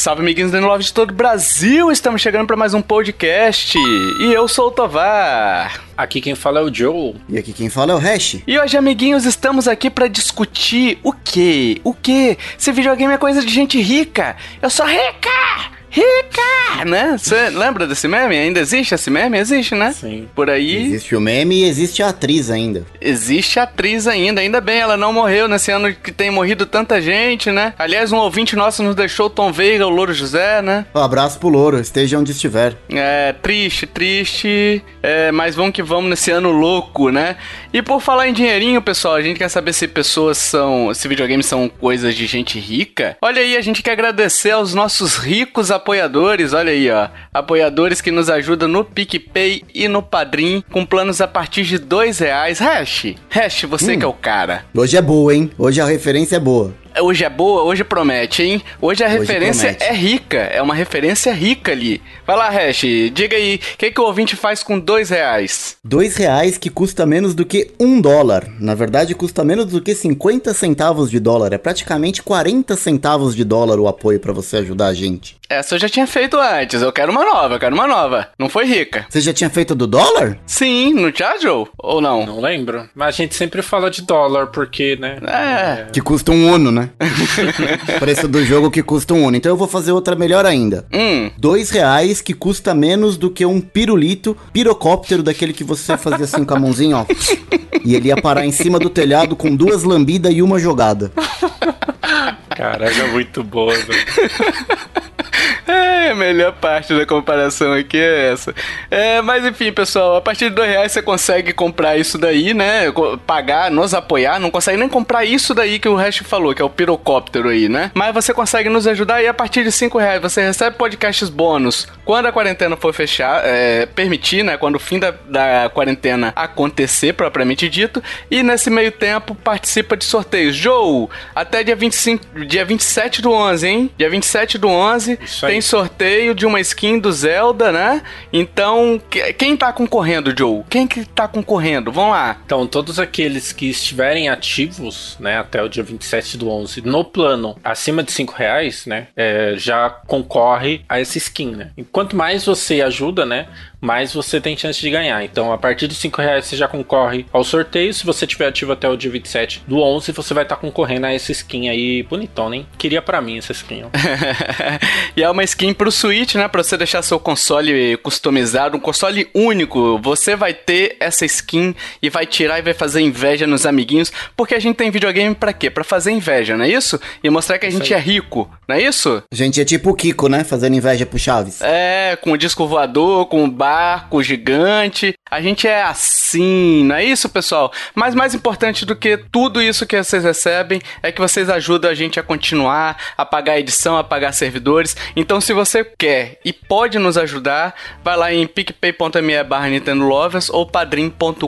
Salve, amiguinhos do Love de todo o Brasil! Estamos chegando para mais um podcast e eu sou o Tovar. Aqui quem fala é o Joe. E aqui quem fala é o Hash. E hoje, amiguinhos, estamos aqui para discutir o quê? O quê? Se videogame é coisa de gente rica. Eu sou rica! Rica, né? Você lembra desse meme? Ainda existe esse meme? Existe, né? Sim. Por aí. Existe o meme e existe a atriz ainda. Existe a atriz ainda. Ainda bem, ela não morreu nesse ano que tem morrido tanta gente, né? Aliás, um ouvinte nosso nos deixou o Tom Veiga, o Louro José, né? Um abraço pro Louro, esteja onde estiver. É, triste, triste. É, mas vamos que vamos nesse ano louco, né? E por falar em dinheirinho, pessoal, a gente quer saber se pessoas são. se videogames são coisas de gente rica. Olha aí, a gente quer agradecer aos nossos ricos apoiadores, olha aí, ó. Apoiadores que nos ajudam no PicPay e no Padrim com planos a partir de dois reais. Hash, Hash, você hum. que é o cara. Hoje é boa, hein? Hoje a referência é boa. Hoje é boa, hoje promete, hein? Hoje a hoje referência promete. é rica, é uma referência rica ali. Vai lá, Hash, diga aí, o que, que o ouvinte faz com dois reais? Dois reais que custa menos do que um dólar. Na verdade, custa menos do que 50 centavos de dólar. É praticamente 40 centavos de dólar o apoio para você ajudar a gente. Essa eu já tinha feito antes, eu quero uma nova, eu quero uma nova. Não foi rica. Você já tinha feito do dólar? Sim, no Joe? Ou não? Não lembro. Mas a gente sempre fala de dólar, porque, né? É. é... Que custa um uno, né? Preço do jogo que custa um uno. Então eu vou fazer outra melhor ainda. Hum. Dois reais que custa menos do que um pirulito, pirocóptero daquele que você fazia assim com a mãozinha, ó. E ele ia parar em cima do telhado com duas lambidas e uma jogada. Caraca, muito boa, velho. É, a melhor parte da comparação aqui é essa. É, mas enfim, pessoal, a partir de dois reais você consegue comprar isso daí, né? Pagar, nos apoiar, não consegue nem comprar isso daí que o resto falou, que é o pirocóptero aí, né? Mas você consegue nos ajudar e a partir de cinco reais você recebe podcasts bônus quando a quarentena for fechar, é, permitir, né? Quando o fim da, da quarentena acontecer, propriamente dito. E nesse meio tempo participa de sorteios. Joe, até dia 25, dia 27 do 11, hein? Dia 27 do 11 tem sorteio de uma skin do Zelda, né? Então, quem tá concorrendo, Joe? Quem que tá concorrendo? Vamos lá. Então, todos aqueles que estiverem ativos, né, até o dia 27 do 11, no plano acima de 5 reais, né, é, já concorre a essa skin, né? E quanto mais você ajuda, né, mais você tem chance de ganhar. Então, a partir de 5 reais você já concorre ao sorteio. Se você tiver ativo até o dia 27 do 11, você vai estar tá concorrendo a essa skin aí bonitona, hein? Queria para mim essa skin, ó. e é uma skin pro Switch, né? Pra você deixar seu console customizado, um console único. Você vai ter essa skin e vai tirar e vai fazer inveja nos amiguinhos. Porque a gente tem videogame para quê? Para fazer inveja, não é isso? E mostrar que a gente é rico, não é isso? A gente é tipo o Kiko, né? Fazendo inveja pro Chaves. É, com o disco voador, com o bar barco gigante. A gente é assim, não é isso, pessoal? Mas mais importante do que tudo isso que vocês recebem é que vocês ajudam a gente a continuar, a pagar a edição, a pagar servidores. Então, se você quer e pode nos ajudar, vai lá em picpay.me barra Nintendo Lovers ou padrim.com.br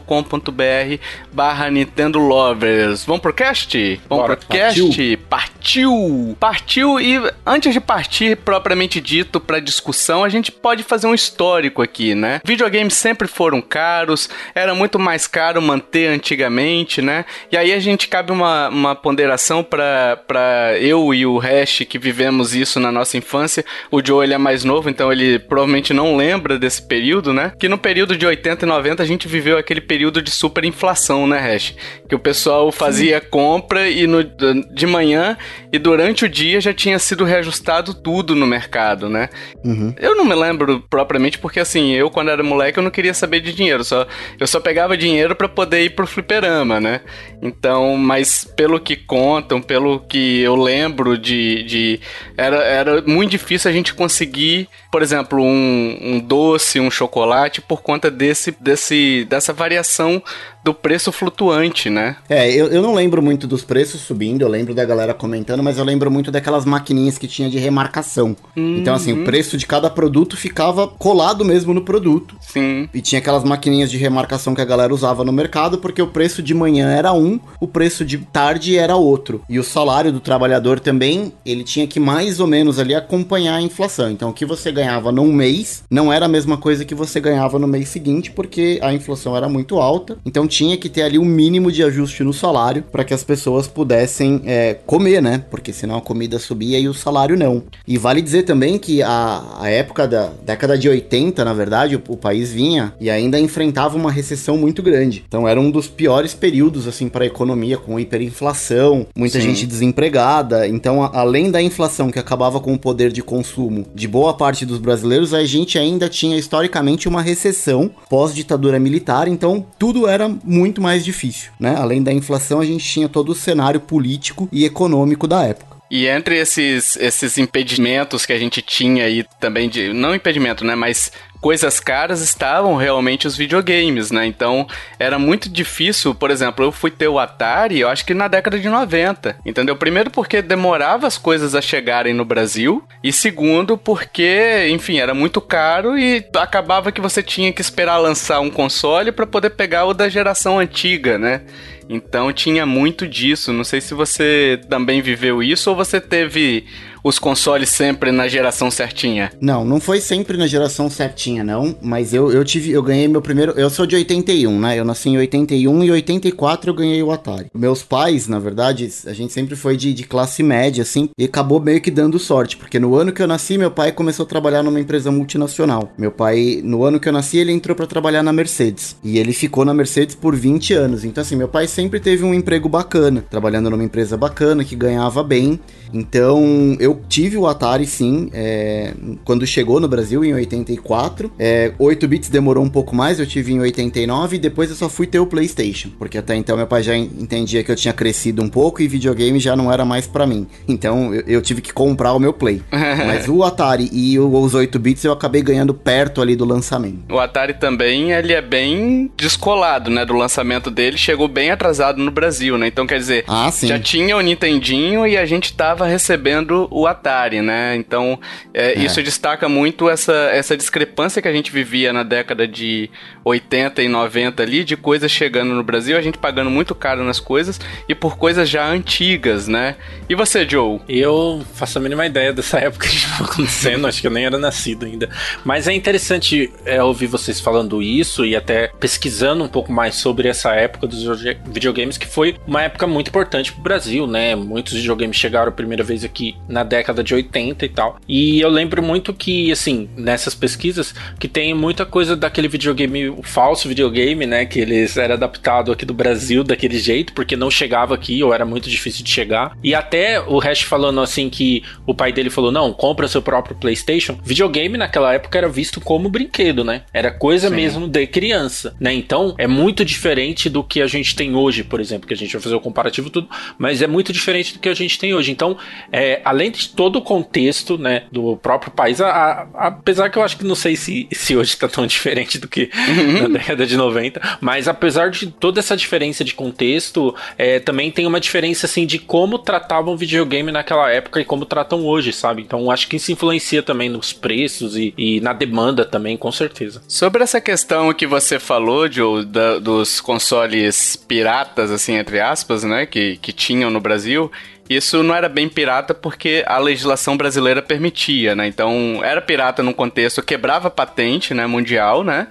barra Nintendo Lovers. Vamos pro cast? Vamos Bora, pro partiu. cast? Partiu! Partiu e antes de partir propriamente dito para discussão, a gente pode fazer um histórico aqui, né? Videogames sempre foram caros, era muito mais caro manter antigamente, né? E aí a gente cabe uma, uma ponderação para eu e o Hash que vivemos isso na nossa infância. O Joe ele é mais novo, então ele provavelmente não lembra desse período, né? Que no período de 80 e 90 a gente viveu aquele período de superinflação, né, Hash? Que o pessoal fazia Sim. compra e no, de manhã e durante o dia já tinha sido reajustado tudo no mercado, né? Uhum. Eu não me lembro propriamente porque assim, eu, quando era moleque, eu não queria saber de dinheiro. Só, eu só pegava dinheiro para poder ir pro fliperama, né? Então, mas pelo que contam, pelo que eu lembro de. de era, era muito difícil a gente conseguir, por exemplo, um, um doce, um chocolate, por conta desse, desse, dessa variação do preço flutuante, né? É, eu, eu não lembro muito dos preços subindo, eu lembro da galera comentando, mas eu lembro muito daquelas maquininhas que tinha de remarcação. Uhum. Então, assim, o uhum. preço de cada produto ficava colado mesmo no produto. Sim. E tinha aquelas maquininhas de remarcação que a galera usava no mercado, porque o preço de manhã era um, o preço de tarde era outro. E o salário do trabalhador também, ele tinha que mais ou menos ali acompanhar a inflação. Então, o que você ganhava num mês não era a mesma coisa que você ganhava no mês seguinte, porque a inflação era muito alta. Então, tinha que ter ali um mínimo de ajuste no salário para que as pessoas pudessem é, comer, né? Porque senão a comida subia e o salário não. E vale dizer também que a, a época da década de 80, na verdade, o, o país vinha e ainda enfrentava uma recessão muito grande. Então era um dos piores períodos assim para a economia, com hiperinflação, muita Sim. gente desempregada. Então, a, além da inflação que acabava com o poder de consumo de boa parte dos brasileiros, a gente ainda tinha historicamente uma recessão pós-ditadura militar, então tudo era muito mais difícil, né? Além da inflação, a gente tinha todo o cenário político e econômico da época. E entre esses, esses impedimentos que a gente tinha aí também de. Não impedimento, né? Mas coisas caras estavam realmente os videogames, né? Então era muito difícil, por exemplo, eu fui ter o Atari, eu acho que na década de 90, entendeu? Primeiro porque demorava as coisas a chegarem no Brasil, e segundo porque, enfim, era muito caro e acabava que você tinha que esperar lançar um console para poder pegar o da geração antiga, né? Então tinha muito disso. Não sei se você também viveu isso ou você teve os consoles sempre na geração certinha? Não, não foi sempre na geração certinha, não. Mas eu, eu tive, eu ganhei meu primeiro. Eu sou de 81, né? Eu nasci em 81 e 84 eu ganhei o Atari. Meus pais, na verdade, a gente sempre foi de, de classe média, assim, e acabou meio que dando sorte, porque no ano que eu nasci, meu pai começou a trabalhar numa empresa multinacional. Meu pai, no ano que eu nasci, ele entrou para trabalhar na Mercedes. E ele ficou na Mercedes por 20 anos. Então, assim, meu pai sempre teve um emprego bacana, trabalhando numa empresa bacana, que ganhava bem. Então, eu tive o Atari sim, é, quando chegou no Brasil em 84. É, 8 bits demorou um pouco mais, eu tive em 89 e depois eu só fui ter o PlayStation, porque até então meu pai já entendia que eu tinha crescido um pouco e videogame já não era mais para mim. Então, eu, eu, tive que comprar o meu Play. Mas o Atari e os 8 bits eu acabei ganhando perto ali do lançamento. O Atari também, ele é bem descolado, né, do lançamento dele, chegou bem atrasado no Brasil, né? Então, quer dizer, ah, já tinha o Nintendinho e a gente tava recebendo o Atari, né? Então, é, é. isso destaca muito essa, essa discrepância que a gente vivia na década de 80 e 90 ali, de coisas chegando no Brasil, a gente pagando muito caro nas coisas e por coisas já antigas, né? E você, Joe? Eu faço a mínima ideia dessa época que estava acontecendo, acho que eu nem era nascido ainda. Mas é interessante é, ouvir vocês falando isso e até pesquisando um pouco mais sobre essa época dos videogames, que foi uma época muito importante para o Brasil, né? Muitos videogames chegaram primeiro primeira vez aqui na década de 80 e tal. E eu lembro muito que, assim, nessas pesquisas, que tem muita coisa daquele videogame, o falso videogame, né? Que eles era adaptado aqui do Brasil daquele jeito, porque não chegava aqui ou era muito difícil de chegar. E até o Hash falando assim que o pai dele falou: não, compra seu próprio PlayStation. Videogame naquela época era visto como brinquedo, né? Era coisa Sim. mesmo de criança, né? Então é muito diferente do que a gente tem hoje, por exemplo, que a gente vai fazer o comparativo tudo, mas é muito diferente do que a gente tem hoje. Então é, além de todo o contexto, né, do próprio país, a, a, apesar que eu acho que não sei se, se hoje está tão diferente do que uhum. na década de 90, mas apesar de toda essa diferença de contexto, é, também tem uma diferença, assim, de como tratavam videogame naquela época e como tratam hoje, sabe? Então acho que isso influencia também nos preços e, e na demanda também, com certeza. Sobre essa questão que você falou, Joe, da, dos consoles piratas, assim, entre aspas, né, que, que tinham no Brasil, isso não era bem pirata porque a legislação brasileira permitia, né? Então, era pirata no contexto, quebrava patente, né, mundial, né?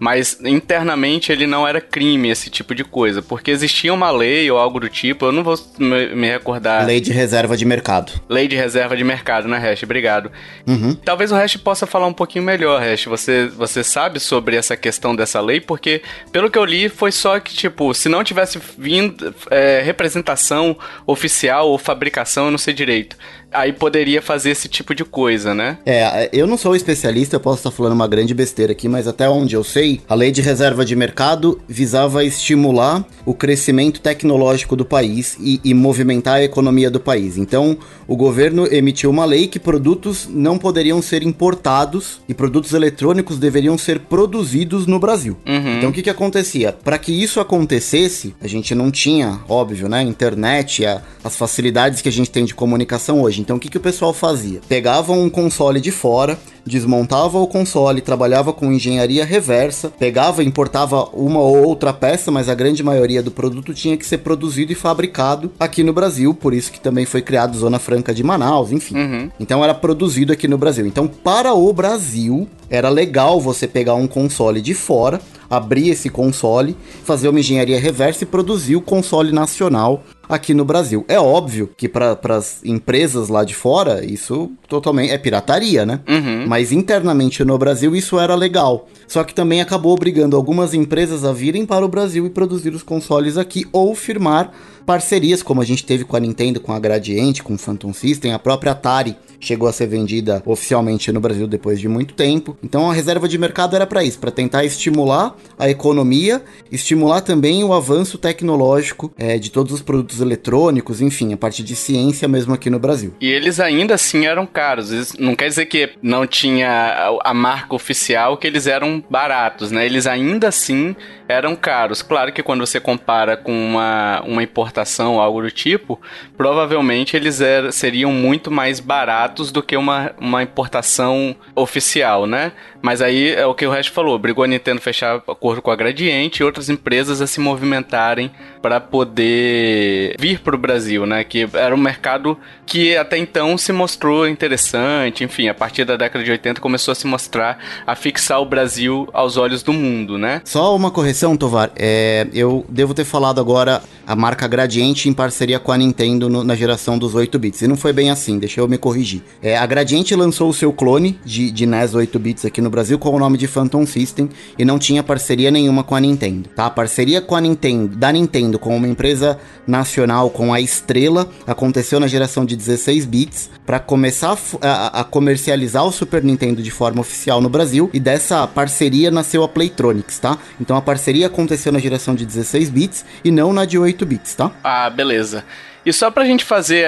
Mas internamente ele não era crime, esse tipo de coisa, porque existia uma lei ou algo do tipo, eu não vou me recordar. Lei de reserva de mercado. Lei de reserva de mercado, né, Hash? Obrigado. Uhum. Talvez o Hash possa falar um pouquinho melhor, Hash. Você, você sabe sobre essa questão dessa lei, porque pelo que eu li foi só que, tipo, se não tivesse vindo é, representação oficial ou fabricação, eu não sei direito aí poderia fazer esse tipo de coisa, né? É, eu não sou especialista, eu posso estar falando uma grande besteira aqui, mas até onde eu sei, a lei de reserva de mercado visava estimular o crescimento tecnológico do país e, e movimentar a economia do país. Então, o governo emitiu uma lei que produtos não poderiam ser importados e produtos eletrônicos deveriam ser produzidos no Brasil. Uhum. Então, o que que acontecia? Para que isso acontecesse, a gente não tinha, óbvio, né, internet, a, as facilidades que a gente tem de comunicação hoje. Então o que, que o pessoal fazia? Pegava um console de fora, desmontava o console, trabalhava com engenharia reversa, pegava e importava uma ou outra peça, mas a grande maioria do produto tinha que ser produzido e fabricado aqui no Brasil, por isso que também foi criado Zona Franca de Manaus, enfim. Uhum. Então era produzido aqui no Brasil. Então, para o Brasil, era legal você pegar um console de fora, abrir esse console, fazer uma engenharia reversa e produzir o console nacional aqui no Brasil. É óbvio que para as empresas lá de fora, isso totalmente é pirataria, né? Uhum. Mas internamente no Brasil isso era legal. Só que também acabou obrigando algumas empresas a virem para o Brasil e produzir os consoles aqui ou firmar parcerias, como a gente teve com a Nintendo, com a Gradiente, com o Phantom System, a própria Atari chegou a ser vendida oficialmente no Brasil depois de muito tempo. Então a reserva de mercado era para isso, para tentar estimular a economia, estimular também o avanço tecnológico é, de todos os produtos eletrônicos, enfim, a parte de ciência mesmo aqui no Brasil. E eles ainda assim eram caros. Isso não quer dizer que não tinha a marca oficial que eles eram baratos, né? Eles ainda assim eram caros. Claro que quando você compara com uma, uma importação, algo do tipo, provavelmente eles er, seriam muito mais baratos do que uma, uma importação oficial, né? Mas aí é o que o resto falou, brigou a Nintendo fechar acordo com a Gradiente e outras empresas a se movimentarem para poder vir para o Brasil, né? Que era um mercado que até então se mostrou interessante, enfim, a partir da década de 80 começou a se mostrar, a fixar o Brasil aos olhos do mundo, né? Só uma correção, Tovar, é, eu devo ter falado agora a marca Gradiente em parceria com a Nintendo no, na geração dos 8 bits, e não foi bem assim, deixa eu me corrigir. É, a Gradiente lançou o seu clone de, de NES 8 bits aqui no Brasil com o nome de Phantom System e não tinha parceria nenhuma com a Nintendo, tá? A parceria com a Nintendo, da Nintendo com uma empresa nacional, com a Estrela, aconteceu na geração de 16 bits para começar a, a, comercializar o Super Nintendo de forma oficial no Brasil e dessa parceria nasceu a Playtronics, tá? Então a parceria aconteceu na geração de 16 bits e não na de 8 bits, tá? Ah, beleza. E só pra gente fazer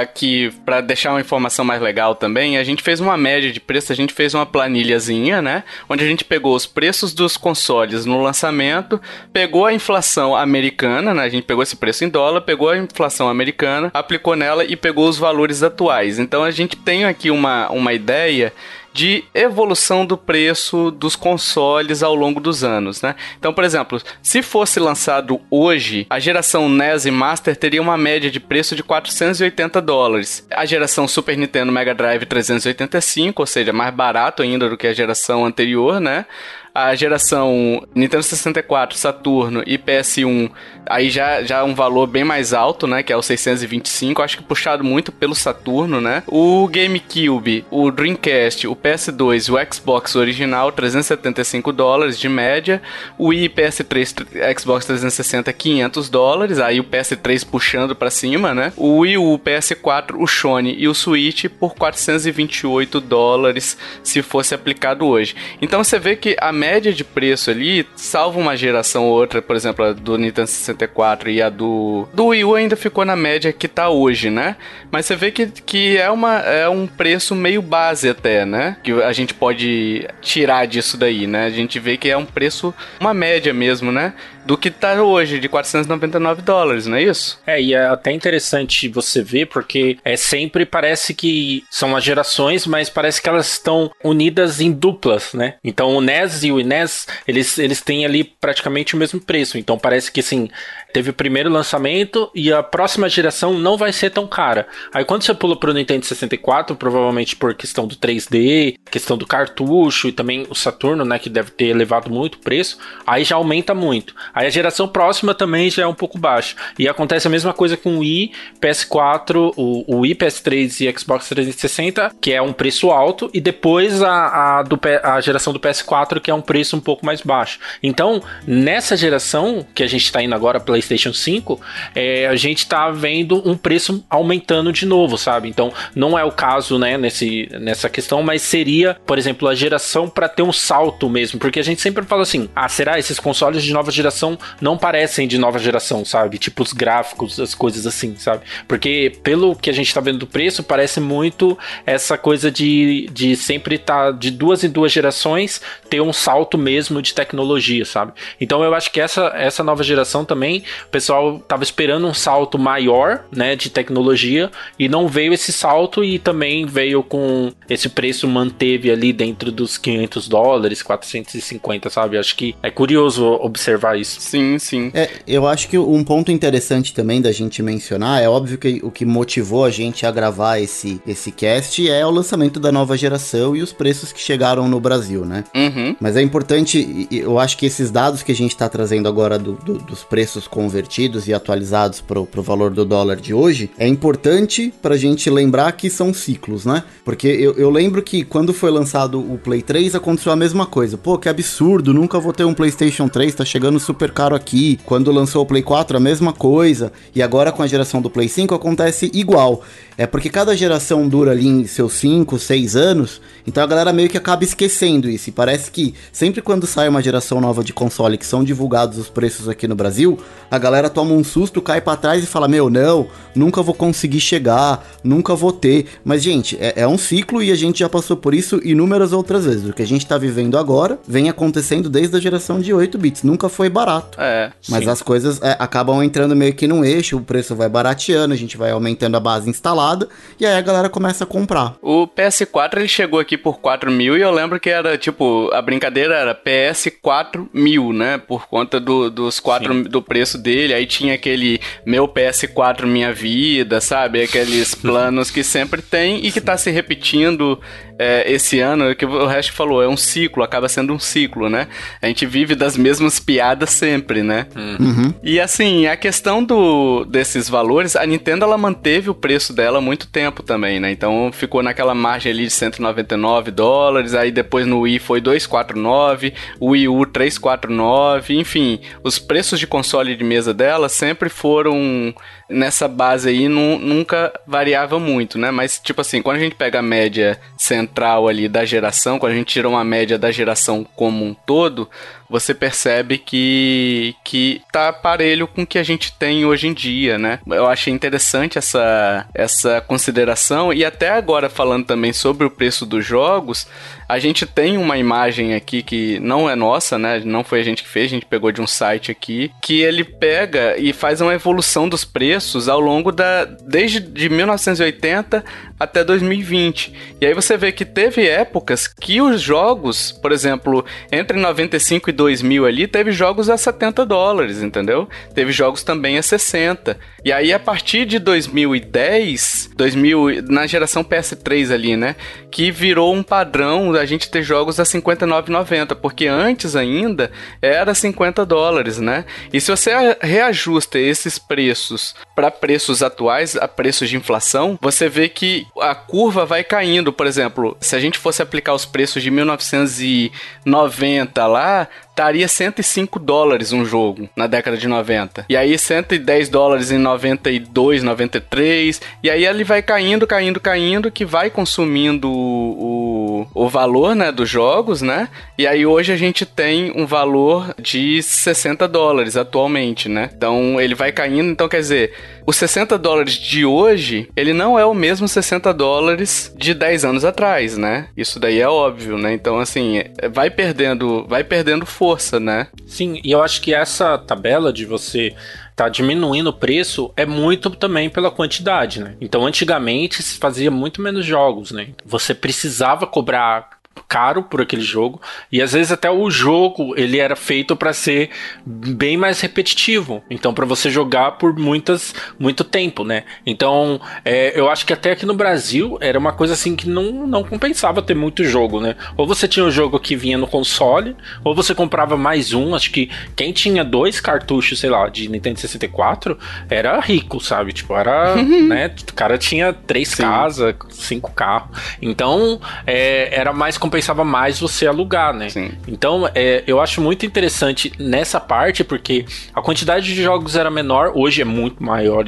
aqui, pra deixar uma informação mais legal também, a gente fez uma média de preço, a gente fez uma planilhazinha, né? Onde a gente pegou os preços dos consoles no lançamento, pegou a inflação americana, né? A gente pegou esse preço em dólar, pegou a inflação americana, aplicou nela e pegou os valores atuais. Então a gente tem aqui uma, uma ideia de evolução do preço dos consoles ao longo dos anos, né? Então, por exemplo, se fosse lançado hoje, a geração NES e Master teria uma média de preço de 480 dólares. A geração Super Nintendo Mega Drive 385, ou seja, mais barato ainda do que a geração anterior, né? A geração Nintendo 64, Saturno e PS1, aí já, já um valor bem mais alto, né? Que é o 625, acho que puxado muito pelo Saturno, né? O GameCube, o Dreamcast, o PS2 e o Xbox original, 375 dólares de média. O Wii PS3, Xbox 360, 500 dólares. Aí o PS3 puxando para cima, né? O Wii o PS4, o Sony e o Switch por 428 dólares se fosse aplicado hoje. Então você vê que a média de preço ali, salvo uma geração ou outra, por exemplo, a do Nintendo 64 e a do, do Wii U ainda ficou na média que tá hoje, né? Mas você vê que, que é, uma, é um preço meio base até, né? Que a gente pode tirar disso daí, né? A gente vê que é um preço, uma média mesmo, né? Do que tá hoje, de 499 dólares, não é isso? É, e é até interessante você ver, porque é sempre parece que são as gerações, mas parece que elas estão unidas em duplas, né? Então o NES e o INES, eles, eles têm ali praticamente o mesmo preço. Então parece que assim, teve o primeiro lançamento e a próxima geração não vai ser tão cara. Aí quando você pula pro Nintendo 64, provavelmente por questão do 3D, questão do cartucho e também o Saturno, né, que deve ter elevado muito o preço, aí já aumenta muito. Aí a geração próxima também já é um pouco baixa. E acontece a mesma coisa com o Wii, PS4, o, o Wii, PS3 e Xbox 360, que é um preço alto, e depois a, a, do, a geração do PS4, que é um preço um pouco mais baixo. Então, nessa geração que a gente está indo agora, PlayStation 5, é, a gente está vendo um preço aumentando de novo, sabe? Então, não é o caso, né, nesse, nessa questão, mas seria, por exemplo, a geração para ter um salto mesmo, porque a gente sempre fala assim: ah, será esses consoles de nova geração não parecem de nova geração, sabe? Tipo os gráficos, as coisas assim, sabe? Porque pelo que a gente tá vendo do preço, parece muito essa coisa de, de sempre estar tá de duas em duas gerações ter um salto mesmo de tecnologia, sabe? Então eu acho que essa, essa nova geração também, o pessoal tava esperando um salto maior, né, de tecnologia e não veio esse salto e também veio com esse preço manteve ali dentro dos 500 dólares, 450, sabe? Acho que é curioso observar isso. Sim, sim. É, eu acho que um ponto interessante também da gente mencionar, é óbvio que o que motivou a gente a gravar esse, esse cast é o lançamento da nova geração e os preços que chegaram no Brasil, né? Uhum. Mas é importante, eu acho que esses dados que a gente está trazendo agora do, do, dos preços convertidos e atualizados para o valor do dólar de hoje, é importante para a gente lembrar que são ciclos, né? Porque eu, eu lembro que quando foi lançado o Play 3 aconteceu a mesma coisa. Pô, que absurdo, nunca vou ter um PlayStation 3, tá chegando super caro aqui. Quando lançou o Play 4, a mesma coisa. E agora com a geração do Play 5 acontece igual. É porque cada geração dura ali em seus 5, 6 anos, então a galera meio que acaba esquecendo isso. E parece que sempre quando sai uma geração nova de console que são divulgados os preços aqui no Brasil, a galera toma um susto, cai para trás e fala: Meu, não, nunca vou conseguir chegar, nunca vou ter. Mas, gente, é, é um ciclo e a gente já passou por isso inúmeras outras vezes. O que a gente tá vivendo agora vem acontecendo desde a geração de 8 bits. Nunca foi barato. É. Mas sim. as coisas é, acabam entrando meio que num eixo, o preço vai barateando, a gente vai aumentando a base instalada e aí a galera começa a comprar. O PS4 ele chegou aqui por 4 mil e eu lembro que era tipo, a brincadeira era PS4 mil, né? Por conta do, dos quatro, do preço dele. Aí tinha aquele meu PS4 minha vida, sabe? Aqueles planos que sempre tem e que tá se repetindo é, esse ano, que o resto falou, é um ciclo, acaba sendo um ciclo, né? A gente vive das mesmas piadas sempre, né? Uhum. E assim, a questão do, desses valores, a Nintendo ela manteve o preço dela há muito tempo também, né? Então ficou naquela margem ali de 199 dólares, aí depois no Wii foi 249, o Wii U 349, enfim, os preços de console de mesa dela sempre foram nessa base aí, nunca variava muito, né? Mas tipo assim, quando a gente pega a média central ali da geração, quando a gente tira uma média da geração como um todo, você percebe que, que tá parelho com o que a gente tem hoje em dia, né? Eu achei interessante essa, essa consideração e até agora falando também sobre o preço dos jogos, a gente tem uma imagem aqui que não é nossa, né? Não foi a gente que fez, a gente pegou de um site aqui, que ele pega e faz uma evolução dos preços ao longo da desde de 1980 até 2020. E aí você vê que teve épocas que os jogos, por exemplo, entre 95 e 2000 ali, teve jogos a 70 dólares, entendeu? Teve jogos também a 60. E aí, a partir de 2010, 2000, na geração PS3 ali, né? Que virou um padrão a gente ter jogos a 59,90, porque antes ainda era 50 dólares, né? E se você reajusta esses preços para preços atuais, a preços de inflação, você vê que a curva vai caindo. Por exemplo, se a gente fosse aplicar os preços de 1990 lá, estaria 105 dólares um jogo na década de 90. E aí 110 dólares em 92, 93. E aí ele vai caindo, caindo, caindo, que vai consumindo o, o, o valor né, dos jogos, né? E aí hoje a gente tem um valor de 60 dólares atualmente, né? Então ele vai caindo, então quer dizer, os 60 dólares de hoje, ele não é o mesmo 60 dólares de 10 anos atrás, né? Isso daí é óbvio, né? Então assim, vai perdendo, vai perdendo força, né? Sim, e eu acho que essa tabela de você tá diminuindo o preço é muito também pela quantidade, né? Então, antigamente se fazia muito menos jogos, né? Você precisava cobrar caro por aquele jogo. E às vezes até o jogo ele era feito para ser bem mais repetitivo. Então para você jogar por muitas muito tempo né? Então é, eu acho que até aqui no Brasil era uma coisa assim que não, não compensava ter muito jogo né? Ou você tinha um jogo que vinha no console ou você comprava mais um. Acho que quem tinha dois cartuchos sei lá de Nintendo 64 era rico sabe? Tipo era né? O cara tinha três casas cinco carros então é, era mais compensava mais você alugar, né? Sim. Então, é, eu acho muito interessante nessa parte, porque a quantidade de jogos era menor, hoje é muito maior,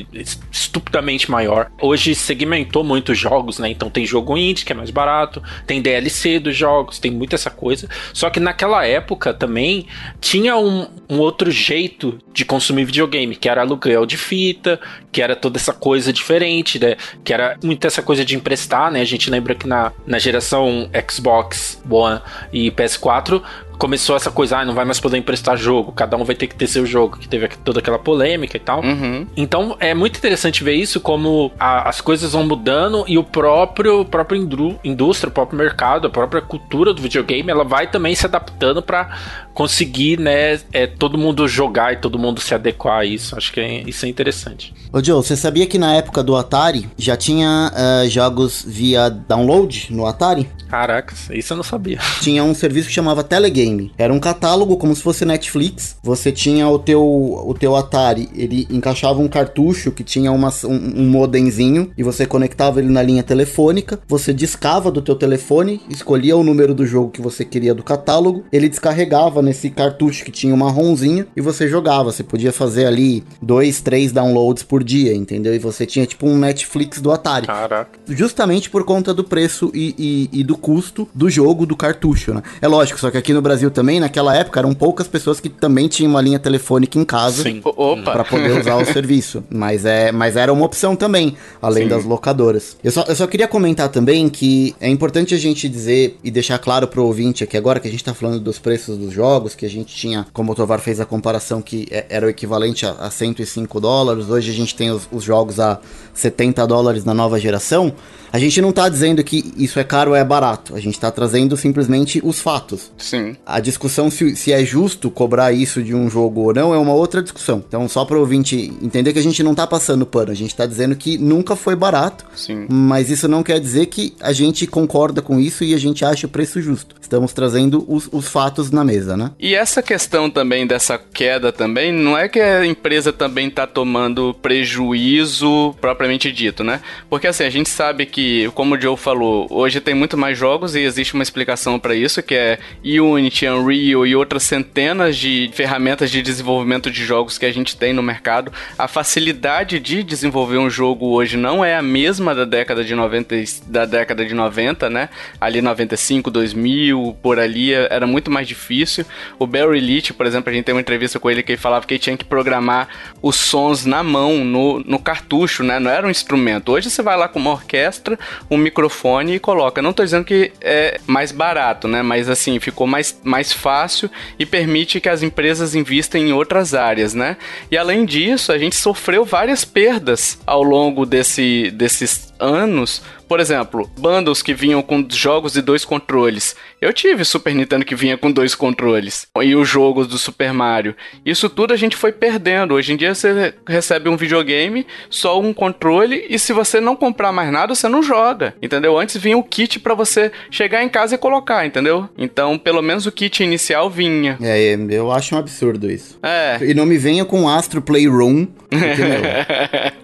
estupidamente maior. Hoje segmentou muitos jogos, né? Então tem jogo indie, que é mais barato, tem DLC dos jogos, tem muita essa coisa. Só que naquela época também tinha um, um outro jeito de consumir videogame, que era aluguel de fita, que era toda essa coisa diferente, né? Que era muita essa coisa de emprestar, né? A gente lembra que na, na geração Xbox One e PS4 começou essa coisa, ah, não vai mais poder emprestar jogo, cada um vai ter que ter seu jogo, que teve toda aquela polêmica e tal. Uhum. Então é muito interessante ver isso, como a, as coisas vão mudando e o próprio, próprio indústria, o próprio mercado, a própria cultura do videogame, ela vai também se adaptando para conseguir, né, é, todo mundo jogar e todo mundo se adequar a isso. Acho que é, isso é interessante. Ô Joe, você sabia que na época do Atari já tinha uh, jogos via download no Atari? Caracas, isso eu não sabia. Tinha um serviço que chamava Telegame videogame. Era um catálogo como se fosse Netflix. Você tinha o teu, o teu Atari, ele encaixava um cartucho que tinha uma, um, um modemzinho e você conectava ele na linha telefônica. Você discava do teu telefone, escolhia o número do jogo que você queria do catálogo, ele descarregava nesse cartucho que tinha uma ronzinha e você jogava. Você podia fazer ali dois, três downloads por dia, entendeu? E você tinha tipo um Netflix do Atari. Caraca. Justamente por conta do preço e, e, e do custo do jogo, do cartucho, né? É lógico, só que aqui no Brasil também, naquela época, eram poucas pessoas que também tinham uma linha telefônica em casa Sim. Opa! para poder usar o serviço. Mas, é, mas era uma opção também, além Sim. das locadoras. Eu só, eu só queria comentar também que é importante a gente dizer e deixar claro pro ouvinte aqui agora que a gente tá falando dos preços dos jogos, que a gente tinha, como o Tovar fez a comparação, que é- era o equivalente a, a 105 dólares. Hoje a gente tem os, os jogos a 70 dólares na nova geração. A gente não tá dizendo que isso é caro ou é barato. A gente tá trazendo simplesmente os fatos. Sim. A discussão se, se é justo cobrar isso de um jogo ou não é uma outra discussão. Então, só para o ouvinte entender que a gente não tá passando pano, a gente tá dizendo que nunca foi barato, Sim. mas isso não quer dizer que a gente concorda com isso e a gente acha o preço justo. Estamos trazendo os, os fatos na mesa, né? E essa questão também dessa queda também, não é que a empresa também tá tomando prejuízo propriamente dito, né? Porque assim, a gente sabe que, como o Joe falou, hoje tem muito mais jogos e existe uma explicação para isso, que é Unity, Unreal e outras centenas de ferramentas de desenvolvimento de jogos que a gente tem no mercado. A facilidade de desenvolver um jogo hoje não é a mesma da década de 90, e- da década de 90, né? Ali 95, 2000, por ali era muito mais difícil. O Barry Leach, por exemplo, a gente tem uma entrevista com ele que ele falava que ele tinha que programar os sons na mão, no, no cartucho, né? Não era um instrumento. Hoje você vai lá com uma orquestra, um microfone e coloca. Não tô dizendo que é mais barato, né? Mas assim, ficou mais, mais fácil e permite que as empresas investem em outras áreas, né? E além disso, a gente sofreu várias perdas ao longo desse, desses anos. Por exemplo, bundles que vinham com jogos de dois controles. Eu tive Super Nintendo que vinha com dois controles. E os jogos do Super Mario. Isso tudo a gente foi perdendo. Hoje em dia você recebe um videogame, só um controle, e se você não comprar mais nada, você não joga. Entendeu? Antes vinha o kit pra você chegar em casa e colocar, entendeu? Então, pelo menos o kit inicial vinha. É, eu acho um absurdo isso. É. E não me venha com Astro Playroom, porque, meu,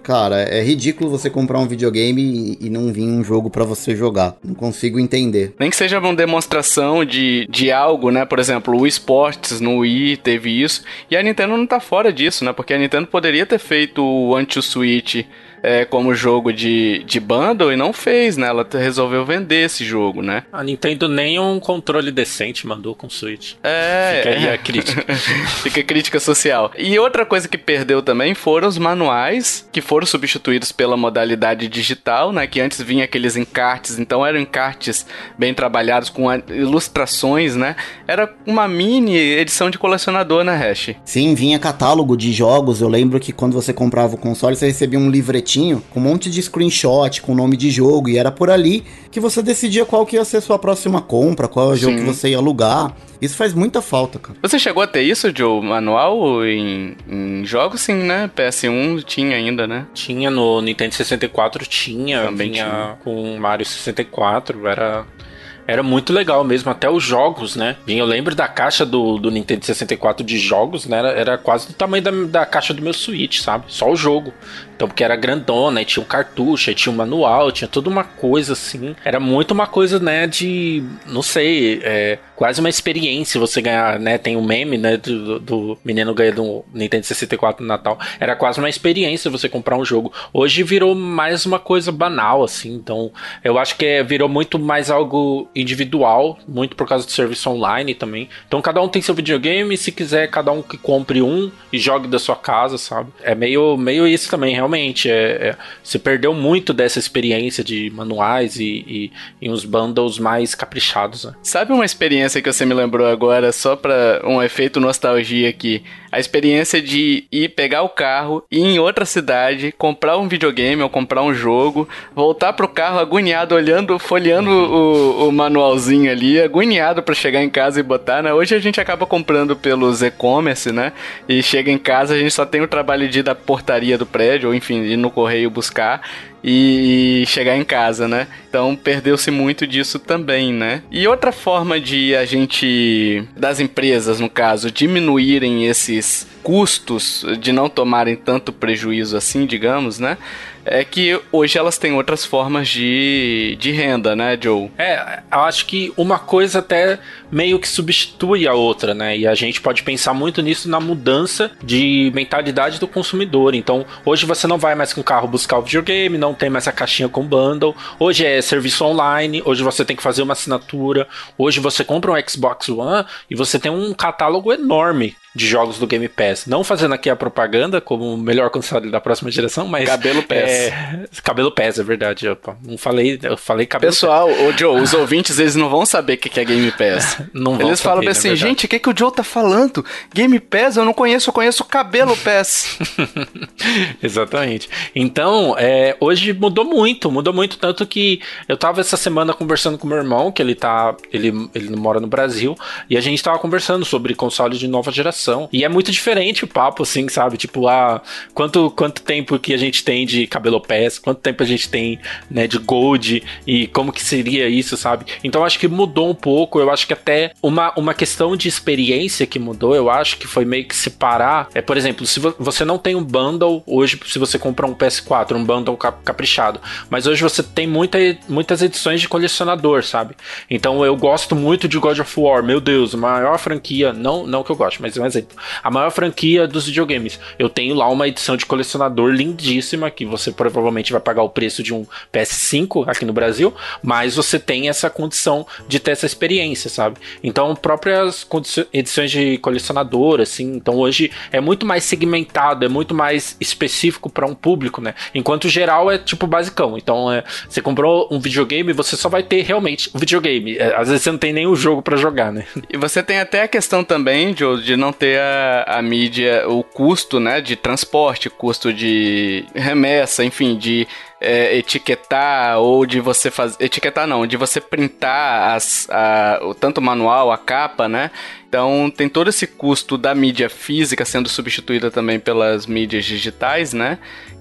cara, é ridículo você comprar um videogame e, não vir um jogo pra você jogar. Não consigo entender. Nem que seja uma demonstração de, de algo, né? Por exemplo, o esportes no Wii teve isso. E a Nintendo não tá fora disso, né? Porque a Nintendo poderia ter feito o Anti-Switch é, como jogo de, de bundle e não fez, né? Ela resolveu vender esse jogo, né? A Nintendo nem um controle decente mandou com o Switch. É. Fica aí a crítica. Fica a crítica social. E outra coisa que perdeu também foram os manuais, que foram substituídos pela modalidade digital, né? Que antes vinha aqueles encartes, então eram encartes bem trabalhados, com ilustrações, né? Era uma mini edição de colecionador, né, Hash? Sim, vinha catálogo de jogos. Eu lembro que quando você comprava o console, você recebia um livretinho com um monte de screenshot, com nome de jogo, e era por ali que você decidia qual que ia ser sua próxima compra, qual é o jogo Sim. que você ia alugar. Isso faz muita falta, cara. Você chegou a ter isso, Joe, manual em, em jogos? Sim, né? PS1 tinha ainda, né? Tinha no Nintendo 64, tinha, Também vinha tinha. com Mario 64, era era muito legal mesmo, até os jogos, né? Eu lembro da caixa do, do Nintendo 64 de jogos, né? Era, era quase do tamanho da, da caixa do meu Switch, sabe? Só o jogo. Então, porque era grandona, tinha um cartucho, tinha um manual, tinha toda uma coisa assim. Era muito uma coisa, né, de. Não sei, é, quase uma experiência você ganhar, né? Tem o meme, né, do, do menino ganhando um Nintendo 64 no Natal. Era quase uma experiência você comprar um jogo. Hoje virou mais uma coisa banal, assim. Então, eu acho que é, virou muito mais algo individual, muito por causa do serviço online também. Então, cada um tem seu videogame, se quiser, cada um que compre um e jogue da sua casa, sabe? É meio, meio isso também, realmente. É, é- se perdeu muito dessa experiência de manuais e, e, e uns bundles mais caprichados, né? Sabe uma experiência que você me lembrou agora, só pra um efeito nostalgia aqui? A experiência de ir pegar o carro, ir em outra cidade, comprar um videogame ou comprar um jogo, voltar pro carro agoniado, olhando, folheando o, o manualzinho ali, agoniado pra chegar em casa e botar, né? Hoje a gente acaba comprando pelos e-commerce, né? E chega em casa, a gente só tem o trabalho de ir da portaria do prédio, ou enfim, ir no correio buscar. E, chegar em casa, né? Então perdeu-se muito disso também, né? E outra forma de a gente, das empresas no caso, diminuírem esses custos, de não tomarem tanto prejuízo assim, digamos, né? É que hoje elas têm outras formas de, de renda, né, Joe? É, eu acho que uma coisa até meio que substitui a outra, né? E a gente pode pensar muito nisso na mudança de mentalidade do consumidor. Então, hoje você não vai mais com o carro buscar o videogame, não tem mais a caixinha com bundle. Hoje é serviço online, hoje você tem que fazer uma assinatura. Hoje você compra um Xbox One e você tem um catálogo enorme de jogos do Game Pass. Não fazendo aqui a propaganda como o melhor console da próxima geração, mas. Cabelo Pass. É, cabelo Pass, é verdade. Opa, não falei, eu falei cabelo Pessoal, o Joe, os ouvintes eles não vão saber o que é Game Pass. não vão Eles falam assim, gente, o que, que o Joe tá falando? Game Pass? Eu não conheço, eu conheço Cabelo Pass. Exatamente. Então, é, hoje mudou muito, mudou muito, tanto que eu tava essa semana conversando com meu irmão, que ele tá. Ele, ele mora no Brasil, e a gente tava conversando sobre consoles de nova geração e é muito diferente o papo, assim, sabe? Tipo, ah, quanto, quanto tempo que a gente tem de cabelo pés, quanto tempo a gente tem, né, de gold e como que seria isso, sabe? Então acho que mudou um pouco, eu acho que até uma, uma questão de experiência que mudou, eu acho que foi meio que separar. É, por exemplo, se você não tem um bundle, hoje, se você comprar um PS4, um bundle caprichado, mas hoje você tem muita, muitas edições de colecionador, sabe? Então eu gosto muito de God of War, meu Deus, maior franquia, não, não que eu gosto, mas um exemplo, a maior franquia dos videogames. Eu tenho lá uma edição de colecionador lindíssima, que você provavelmente vai pagar o preço de um PS5 aqui no Brasil, mas você tem essa condição de ter essa experiência, sabe? Então, próprias edições de colecionador, assim, então hoje é muito mais segmentado, é muito mais específico para um público, né? Enquanto geral é tipo basicão. Então, é, você comprou um videogame, você só vai ter realmente um videogame. É, às vezes você não tem nem o jogo para jogar, né? E você tem até a questão também, Joe, de não ter a, a mídia, o custo, né, de transporte, custo de remessa, enfim, de é, etiquetar ou de você fazer. Etiquetar não, de você printar as, a, o, tanto o manual, a capa, né? Então tem todo esse custo da mídia física sendo substituída também pelas mídias digitais, né?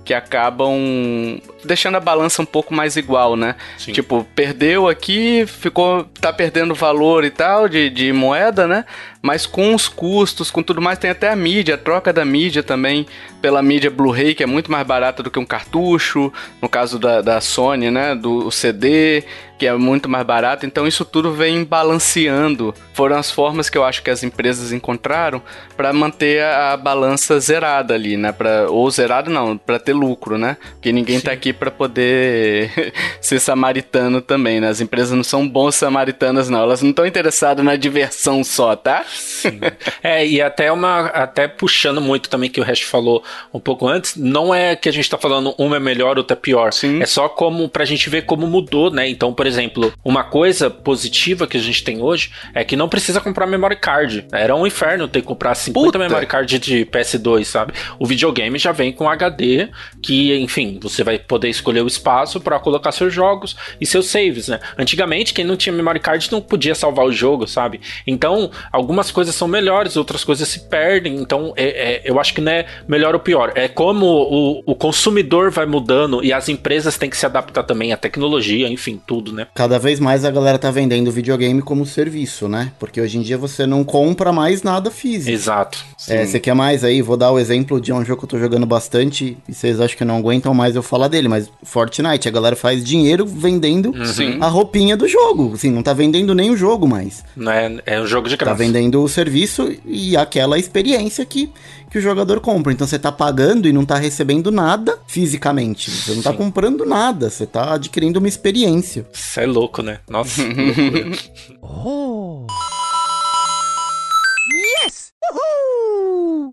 Que acabam deixando a balança um pouco mais igual, né? Sim. Tipo, perdeu aqui, ficou. tá perdendo valor e tal de, de moeda, né? Mas com os custos, com tudo mais, tem até a mídia, a troca da mídia também pela mídia Blu-ray, que é muito mais barata do que um cartucho, no caso da, da Sony, né? Do CD que é muito mais barato. Então isso tudo vem balanceando. Foram as formas que eu acho que as empresas encontraram para manter a balança zerada ali, né? Pra, ou zerada não, para ter lucro, né? Porque ninguém tá Sim. tá aqui para poder ser samaritano também, né? As empresas não são bons samaritanas não, elas não estão interessadas na diversão só, tá? Sim. é, e até uma até puxando muito também que o resto falou um pouco antes, não é que a gente tá falando uma é melhor, outra é pior. Sim. É só como pra gente ver como mudou, né? Então, por exemplo, uma coisa positiva que a gente tem hoje é que não precisa comprar memory card. Era um inferno ter que comprar 50 Puta. memory card de PS2, sabe? O videogame já vem com HD, que, enfim, você vai poder escolher o espaço para colocar seus jogos e seus saves, né? Antigamente, quem não tinha memory card não podia salvar o jogo, sabe? Então, algumas coisas são melhores, outras coisas se perdem. Então, é, é, eu acho que não é melhor ou pior. É como o, o consumidor vai mudando e as empresas têm que se adaptar também à tecnologia, enfim, tudo, né? Cada vez mais a galera tá vendendo videogame como serviço, né? Porque hoje em dia você não compra mais nada físico. Exato. É, você quer mais aí? Vou dar o exemplo de um jogo que eu tô jogando bastante e vocês acham que não aguentam mais eu falar dele, mas Fortnite, a galera faz dinheiro vendendo uhum. a roupinha do jogo. Assim, não tá vendendo nem o jogo mais. Não é, é um jogo de graça. Tá vendendo o serviço e aquela experiência que que o jogador compra. Então você tá pagando e não tá recebendo nada fisicamente. Você não tá Sim. tá comprando nada, você tá adquirindo uma experiência. Isso é louco, né? Nossa, oh.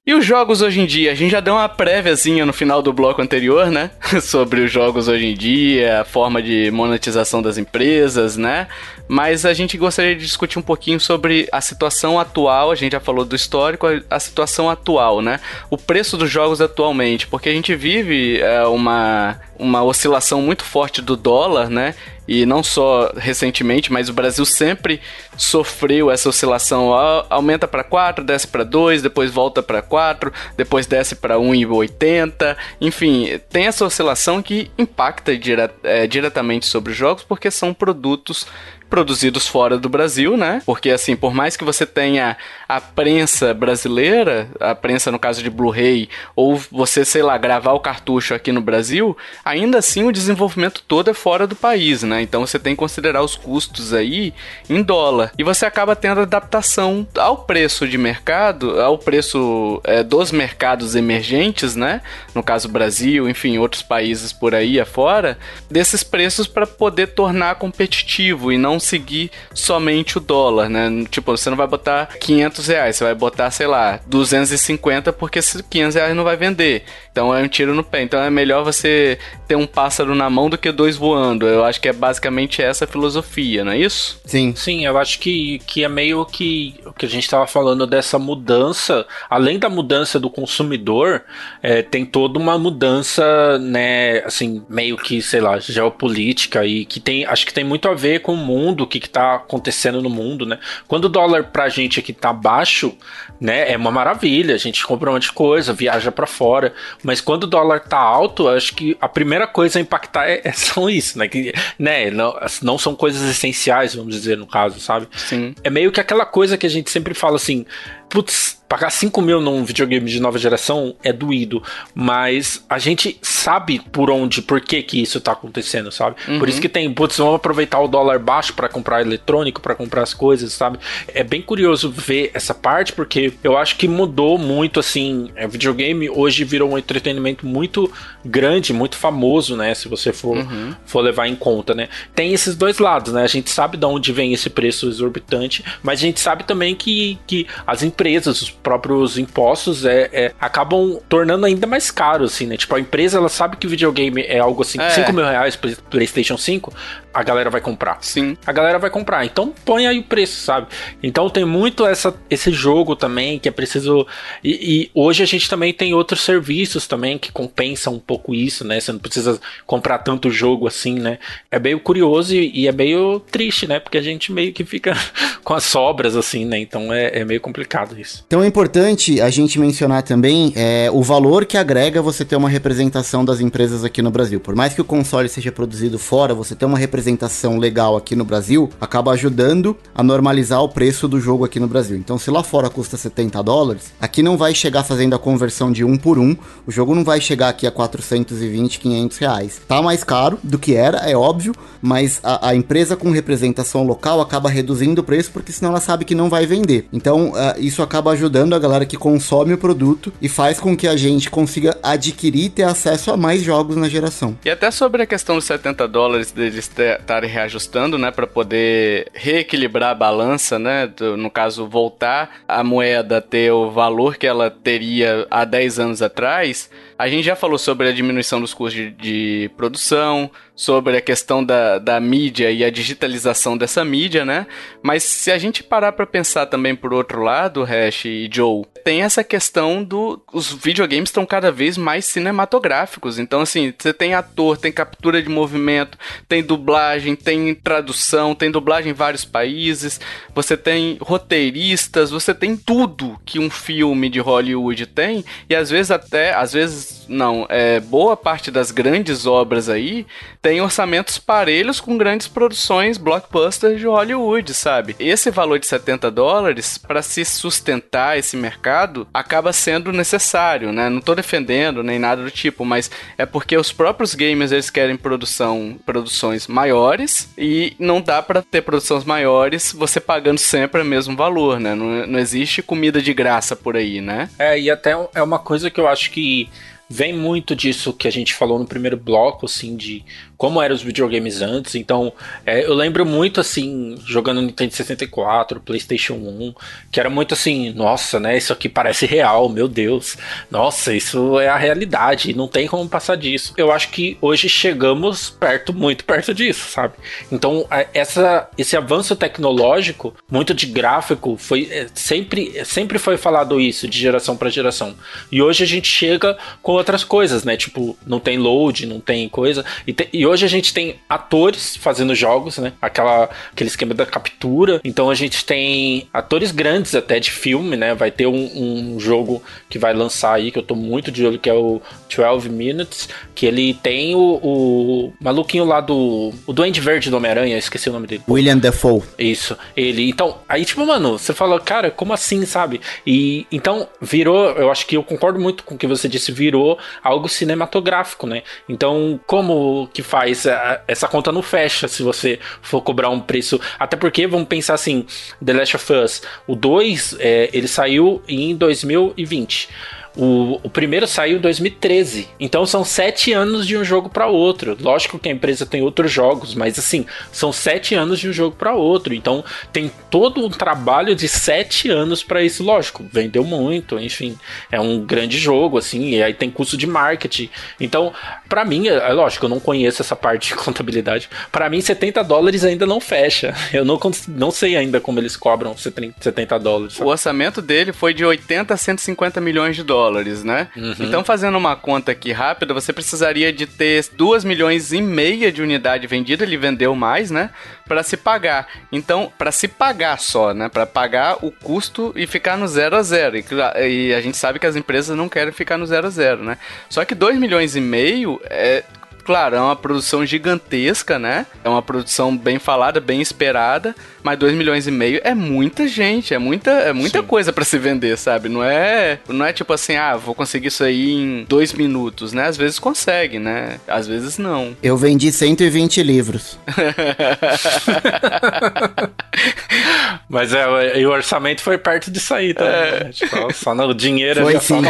E os jogos hoje em dia? A gente já deu uma préviazinha no final do bloco anterior, né? Sobre os jogos hoje em dia, a forma de monetização das empresas, né? Mas a gente gostaria de discutir um pouquinho sobre a situação atual. A gente já falou do histórico, a situação atual, né? O preço dos jogos atualmente, porque a gente vive é, uma uma oscilação muito forte do dólar, né? E não só recentemente, mas o Brasil sempre sofreu essa oscilação. Aumenta para 4, desce para 2, depois volta para 4, depois desce para 1,80. Enfim, tem essa oscilação que impacta dire é, diretamente sobre os jogos, porque são produtos produzidos fora do Brasil, né? Porque assim, por mais que você tenha a prensa brasileira, a prensa no caso de Blu-ray, ou você, sei lá, gravar o cartucho aqui no Brasil, ainda assim o desenvolvimento todo é fora do país, né? Então você tem que considerar os custos aí em dólar. E você acaba tendo adaptação ao preço de mercado, ao preço é, dos mercados emergentes, né? No caso Brasil, enfim, outros países por aí afora, desses preços para poder tornar competitivo e não seguir somente o dólar, né? Tipo, você não vai botar 500 reais, você vai botar, sei lá, 250 porque 500 reais não vai vender. Então é um tiro no pé. Então é melhor você ter um pássaro na mão do que dois voando. Eu acho que é basicamente essa a filosofia, não é isso? Sim. Sim, eu acho que, que é meio que o que a gente estava falando dessa mudança. Além da mudança do consumidor, é, tem toda uma mudança, né, assim, meio que, sei lá, geopolítica e que tem, acho que tem muito a ver com o mundo mundo, o que está acontecendo no mundo, né? Quando o dólar pra gente aqui tá baixo, né, é uma maravilha, a gente compra um monte de coisa, viaja para fora, mas quando o dólar tá alto, acho que a primeira coisa a impactar é, é são isso, né? Que, né, não, não são coisas essenciais, vamos dizer, no caso, sabe? Sim. É meio que aquela coisa que a gente sempre fala assim, putz, pagar 5 mil num videogame de nova geração é doído, mas a gente sabe por onde, por que que isso tá acontecendo, sabe? Uhum. Por isso que tem, putz, vamos aproveitar o dólar baixo para comprar eletrônico, para comprar as coisas, sabe? É bem curioso ver essa parte, porque eu acho que mudou muito, assim, é, videogame hoje virou um entretenimento muito grande, muito famoso, né? Se você for, uhum. for levar em conta, né? Tem esses dois lados, né? A gente sabe de onde vem esse preço exorbitante, mas a gente sabe também que, que as empresas, os próprios impostos é, é, acabam tornando ainda mais caro, assim, né? Tipo, a empresa ela sabe que o videogame é algo assim, é. 5 mil reais PlayStation 5, a galera vai comprar. Sim. A galera vai comprar. Então põe aí o preço, sabe? Então tem muito essa, esse jogo também que é preciso. E, e, hoje a gente também tem outros serviços também que compensam um pouco isso, né? Você não precisa comprar tanto jogo assim, né? É meio curioso e, e é meio triste, né? Porque a gente meio que fica com as sobras, assim, né? Então é, é meio complicado isso. Então é importante a gente mencionar também é, o valor que agrega você ter uma representação das empresas aqui no Brasil. Por mais que o console seja produzido fora, você ter uma representação legal aqui no Brasil acaba ajudando a normalizar o preço do jogo aqui no Brasil. Então, se lá fora custa 70 dólares, aqui não vai chegar fazendo a conversão de um por um, o jogo não vai chegar aqui a 420, 500 reais. Tá mais caro do que era, é óbvio, mas a, a empresa com representação local acaba reduzindo o preço porque senão ela sabe que não vai vender. Então, uh, isso acaba ajudando a galera que consome o produto e faz com que a gente consiga adquirir e ter acesso a mais jogos na geração. E até sobre a questão dos 70 dólares deles estarem reajustando, né, para poder reequilibrar a balança, né, do, no caso voltar a moeda a ter o valor que ela teria há 10 anos atrás, a gente já falou sobre a diminuição dos custos de, de produção, sobre a questão da, da mídia e a digitalização dessa mídia, né? Mas se a gente parar para pensar também por outro lado, Hash e Joe, tem essa questão do os videogames estão cada vez mais cinematográficos. Então assim, você tem ator, tem captura de movimento, tem dublagem, tem tradução, tem dublagem em vários países, você tem roteiristas, você tem tudo que um filme de Hollywood tem e às vezes até, às vezes não, é boa parte das grandes obras aí tem orçamentos parelhos com grandes produções blockbusters de Hollywood, sabe? Esse valor de 70 dólares para se sustentar esse mercado acaba sendo necessário, né? Não tô defendendo nem nada do tipo, mas é porque os próprios gamers eles querem produção, produções maiores e não dá para ter produções maiores você pagando sempre o mesmo valor, né? Não, não existe comida de graça por aí, né? É, e até é uma coisa que eu acho que vem muito disso que a gente falou no primeiro bloco, assim, de como eram os videogames antes. Então, é, eu lembro muito assim, jogando Nintendo 64, PlayStation 1, que era muito assim, nossa, né? Isso aqui parece real, meu Deus. Nossa, isso é a realidade, não tem como passar disso. Eu acho que hoje chegamos perto, muito perto disso, sabe? Então, essa, esse avanço tecnológico, muito de gráfico, foi é, sempre, sempre foi falado isso, de geração para geração. E hoje a gente chega com outras coisas, né? Tipo, não tem load, não tem coisa. E, te, e hoje a gente tem atores fazendo jogos, né? Aquela, aquele esquema da captura. Então a gente tem atores grandes até de filme, né? Vai ter um, um jogo que vai lançar aí, que eu tô muito de olho, que é o 12 Minutes, que ele tem o, o maluquinho lá do. O Duende Verde do Homem-Aranha, esqueci o nome dele. William Defoe. Isso, ele. Então, aí, tipo, mano, você fala, cara, como assim, sabe? E então virou, eu acho que eu concordo muito com o que você disse, virou algo cinematográfico, né? Então, como que faz? Essa conta não fecha se você for cobrar um preço. Até porque, vamos pensar assim, The Last of Us, o 2, é, ele saiu em 2020. O, o primeiro saiu em 2013. Então são sete anos de um jogo para outro. Lógico que a empresa tem outros jogos, mas assim, são sete anos de um jogo para outro. Então tem todo um trabalho de sete anos para isso. Lógico, vendeu muito, enfim, é um grande jogo, assim, e aí tem custo de marketing. Então, para mim, é, é lógico, eu não conheço essa parte de contabilidade. Para mim, 70 dólares ainda não fecha. Eu não, não sei ainda como eles cobram 70 dólares. Sabe? O orçamento dele foi de 80 a 150 milhões de dólares dólares, né? Uhum. Então, fazendo uma conta aqui rápida, você precisaria de ter 2 milhões e meia de unidade vendida, ele vendeu mais, né? Para se pagar. Então, para se pagar só, né? Para pagar o custo e ficar no zero a zero. E, e, a gente sabe que as empresas não querem ficar no zero a zero, né? Só que 2 milhões e meio é claro, é uma produção gigantesca, né? É uma produção bem falada, bem esperada, mas 2 milhões e meio é muita gente, é muita, é muita coisa para se vender, sabe? Não é, não é tipo assim, ah, vou conseguir isso aí em dois minutos, né? Às vezes consegue, né? Às vezes não. Eu vendi 120 livros. mas é, e o orçamento foi perto de sair também. É. Né? Tipo, só no dinheiro foi sim.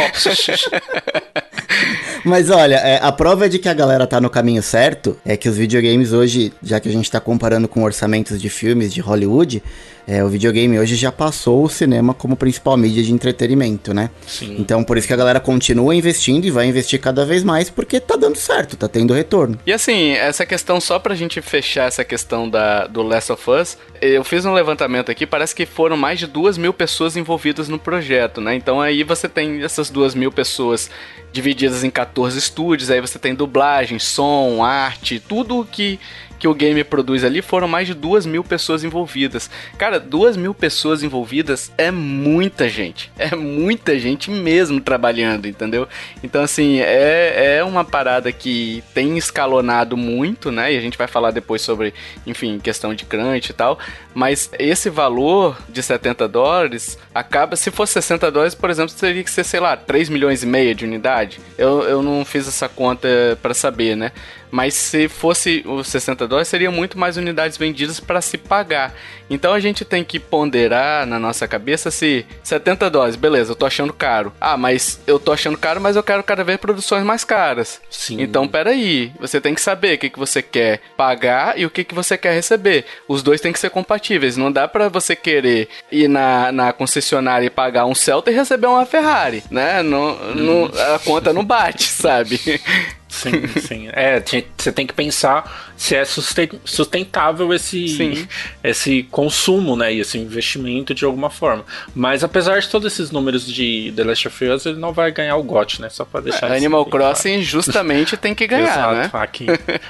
Mas olha, é, a prova de que a galera tá no caminho certo é que os videogames hoje, já que a gente tá comparando com orçamentos de filmes de Hollywood, é, o videogame hoje já passou o cinema como principal mídia de entretenimento, né? Sim. Então por isso que a galera continua investindo e vai investir cada vez mais porque tá dando certo, tá tendo retorno. E assim, essa questão, só pra gente fechar essa questão da, do Last of Us, eu fiz um levantamento aqui, parece que foram mais de duas mil pessoas envolvidas no projeto, né? Então aí você tem essas duas mil pessoas divididas em 14 estúdios, aí você tem dublagem, som, arte, tudo que que o game produz ali foram mais de duas mil pessoas envolvidas. Cara, duas mil pessoas envolvidas é muita gente. É muita gente mesmo trabalhando, entendeu? Então, assim, é, é uma parada que tem escalonado muito, né? E a gente vai falar depois sobre, enfim, questão de crunch e tal. Mas esse valor de 70 dólares acaba, se fosse 60 dólares, por exemplo, teria que ser, sei lá, 3 milhões e meio de unidade. Eu, eu não fiz essa conta para saber, né? Mas se fosse os 60 dólares, seriam muito mais unidades vendidas para se pagar. Então a gente tem que ponderar na nossa cabeça se 70 dólares, beleza, eu tô achando caro. Ah, mas eu tô achando caro, mas eu quero cada vez produções mais caras. Sim. Então, peraí, você tem que saber o que, que você quer pagar e o que, que você quer receber. Os dois têm que ser compatíveis. Não dá para você querer ir na, na concessionária e pagar um Celta e receber uma Ferrari, né? Não, não, a conta não bate, sabe? Sim, sim. É, você tem que pensar se é sustentável esse, esse consumo, né? E esse investimento de alguma forma. Mas apesar de todos esses números de The Last of Us, ele não vai ganhar o GOT, né? Só pra deixar é, Animal Crossing claro. justamente tem que ganhar, Exato. né? Aqui,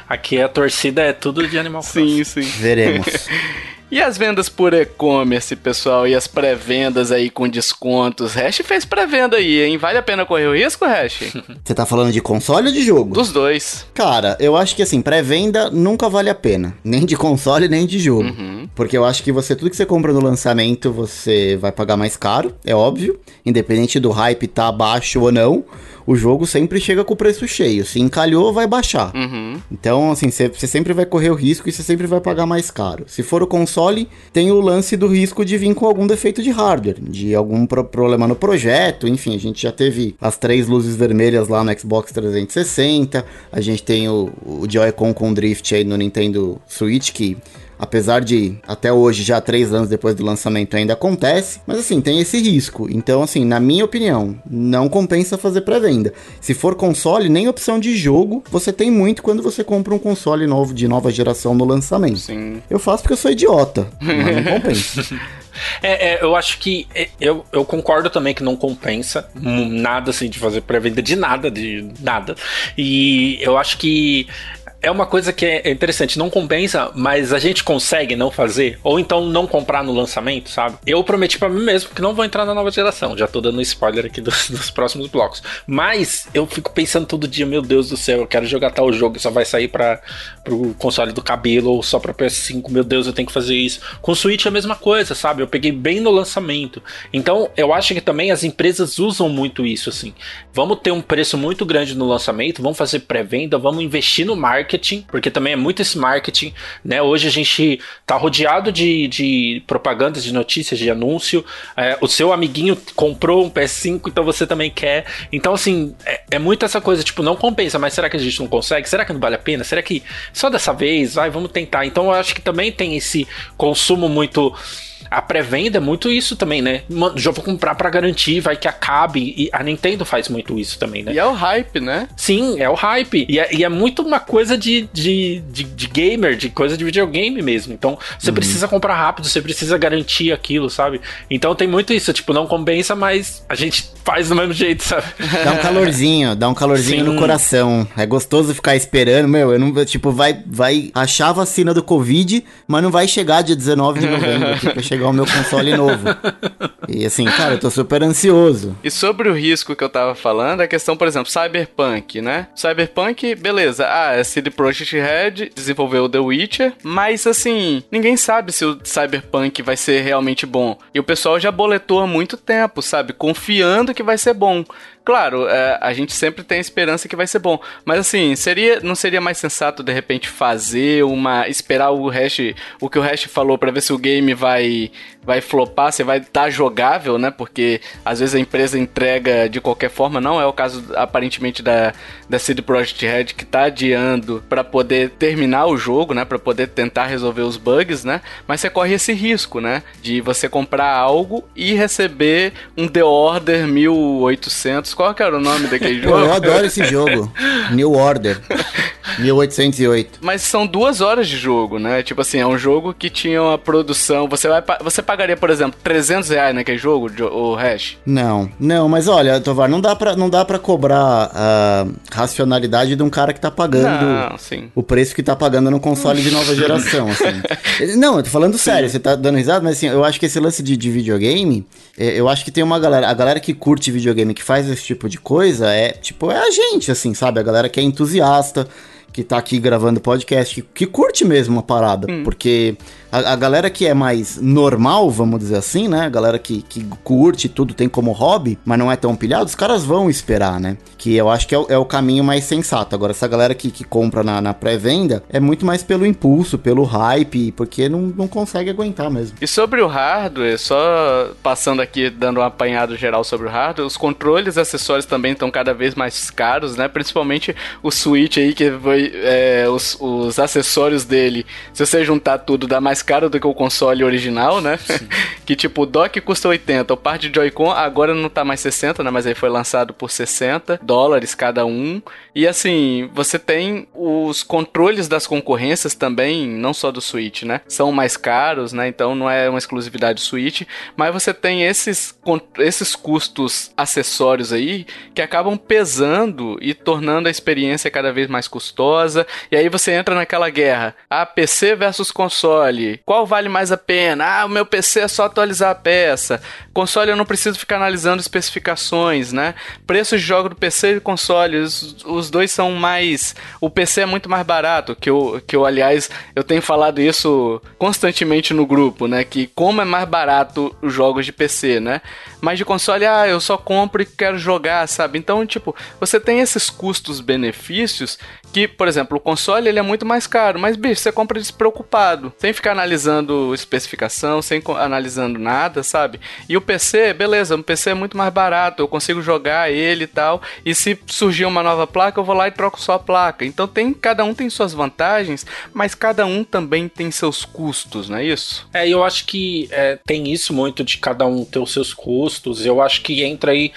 aqui a torcida é tudo de Animal Crossing. Sim, sim. Veremos. E as vendas por e-commerce, pessoal? E as pré-vendas aí com descontos? Hash fez pré-venda aí, hein? Vale a pena correr o risco, Hash? Você tá falando de console ou de jogo? Dos dois. Cara, eu acho que assim, pré-venda nunca vale a pena. Nem de console, nem de jogo. Uhum. Porque eu acho que você, tudo que você compra no lançamento, você vai pagar mais caro, é óbvio. Independente do hype tá baixo ou não o jogo sempre chega com o preço cheio. Se encalhou, vai baixar. Uhum. Então, assim, você sempre vai correr o risco e você sempre vai pagar mais caro. Se for o console, tem o lance do risco de vir com algum defeito de hardware, de algum pro problema no projeto. Enfim, a gente já teve as três luzes vermelhas lá no Xbox 360. A gente tem o, o Joy-Con com drift aí no Nintendo Switch, que apesar de até hoje, já três anos depois do lançamento, ainda acontece, mas assim, tem esse risco. Então, assim, na minha opinião, não compensa fazer pré-venda. Se for console, nem opção de jogo você tem muito quando você compra um console novo de nova geração no lançamento. Sim. Eu faço porque eu sou idiota, mas não compensa. É, é, eu acho que é, eu, eu concordo também que não compensa nada assim de fazer pré-venda de nada, de nada. E eu acho que é uma coisa que é interessante, não compensa, mas a gente consegue não fazer, ou então não comprar no lançamento, sabe? Eu prometi para mim mesmo que não vou entrar na nova geração, já tô dando spoiler aqui dos, dos, próximos blocos. Mas eu fico pensando todo dia, meu Deus do céu, eu quero jogar tal jogo, só vai sair para pro console do cabelo ou só para PS5, meu Deus, eu tenho que fazer isso. Com o Switch é a mesma coisa, sabe? Eu peguei bem no lançamento. Então, eu acho que também as empresas usam muito isso assim. Vamos ter um preço muito grande no lançamento, vamos fazer pré-venda, vamos investir no marketing marketing, porque também é muito esse marketing, né? Hoje a gente tá rodeado de, de propagandas, de notícias, de anúncio. É, o seu amiguinho comprou um PS5, então você também quer. Então, assim, é, é muito essa coisa, tipo, não compensa, mas será que a gente não consegue? Será que não vale a pena? Será que só dessa vez? Vai, vamos tentar. Então, eu acho que também tem esse consumo muito a pré-venda é muito isso também, né? Já vou comprar para garantir, vai que acabe. E a Nintendo faz muito isso também, né? E é o hype, né? Sim, é o hype. E é, e é muito uma coisa de, de, de, de, gamer, de coisa de videogame mesmo. Então, você uhum. precisa comprar rápido, você precisa garantir aquilo, sabe? Então tem muito isso, tipo, não compensa, mas a gente faz do mesmo jeito, sabe? Dá um calorzinho, dá um calorzinho Sim. no coração. É gostoso ficar esperando, meu, eu não, tipo, vai, vai achar a vacina do Covid, mas não vai chegar dia 19 de novembro, tipo, chegar o meu console novo. E assim, cara, eu tô super ansioso. E sobre o risco que eu tava falando, a questão, por exemplo, Cyberpunk, né? Cyberpunk, beleza. Ah, é CD Projekt Red desenvolveu The Witcher, mas assim, ninguém sabe se o Cyberpunk vai ser realmente bom. E o pessoal já boletou há muito tempo, sabe? Confiando que vai ser bom. Claro, é, a gente sempre tem a esperança que vai ser bom. Mas assim, seria, não seria mais sensato de repente fazer uma. esperar o hash, o que o hash falou para ver se o game vai vai flopar, se vai estar tá jogável, né? Porque às vezes a empresa entrega de qualquer forma, não é o caso aparentemente da, da CD Projekt Red que tá adiando para poder terminar o jogo, né? Para poder tentar resolver os bugs, né? Mas você corre esse risco, né? De você comprar algo e receber um The Order 1800 qual que era o nome daquele jogo? eu adoro esse jogo. New Order. 1808. Mas são duas horas de jogo, né? Tipo assim, é um jogo que tinha uma produção. Você vai você pagaria, por exemplo, 300 reais naquele jogo, o hash? Não, não, mas olha, Tovar, não dá pra, não dá pra cobrar a racionalidade de um cara que tá pagando não, o preço que tá pagando no console de nova geração, assim. Não, eu tô falando sério, sim. você tá dando risada, mas assim, eu acho que esse lance de, de videogame, é, eu acho que tem uma galera, a galera que curte videogame, que faz esse tipo de coisa, é tipo, é a gente, assim, sabe? A galera que é entusiasta, que tá aqui gravando podcast, que, que curte mesmo a parada, hum. porque a, a, galera que é mais normal, vamos dizer assim, né? A galera que, que curte tudo, tem como hobby, mas não é tão pilhado, os caras vão esperar, né? Que eu acho que é o, é o caminho mais sensato. Agora, essa galera que, que compra na, na pré-venda é muito mais pelo impulso, pelo hype, porque não, não consegue aguentar mesmo. E sobre o hardware, só passando aqui, dando um apanhado geral sobre o hardware, os controles e acessórios também estão cada vez mais caros, né? Principalmente o Switch aí, que foi é, os, os acessórios dele, se você juntar tudo, dá mais caro do que o console original, né? que tipo, o dock custa 80, o par de Joy-Con agora não tá mais 60, né? Mas aí foi lançado por 60 dólares cada um. E assim, você tem os controles das concorrências também, não só do Switch, né? São mais caros, né? Então não é uma exclusividade Switch, mas você tem esses, esses custos acessórios aí que acabam pesando e tornando a experiência cada vez mais custosa. E aí você entra naquela guerra, a ah, PC versus console, qual vale mais a pena? Ah, o meu PC é só atualizar a peça. Console eu não preciso ficar analisando especificações, né? Preços de jogo do PC e console, os, os dois são mais. O PC é muito mais barato, que eu, que eu, aliás, eu tenho falado isso constantemente no grupo, né? Que como é mais barato os jogos de PC, né? Mas de console, ah, eu só compro e quero jogar, sabe? Então, tipo, você tem esses custos-benefícios que, por exemplo, o console ele é muito mais caro, mas bicho, você compra despreocupado, sem ficar analisando especificação, sem analisando nada, sabe? E o PC, beleza, o PC é muito mais barato, eu consigo jogar ele e tal, e se surgir uma nova placa, eu vou lá e troco só a placa. Então tem cada um tem suas vantagens, mas cada um também tem seus custos, não é isso? É, eu acho que é, tem isso muito de cada um ter os seus custos. Eu acho que entra aí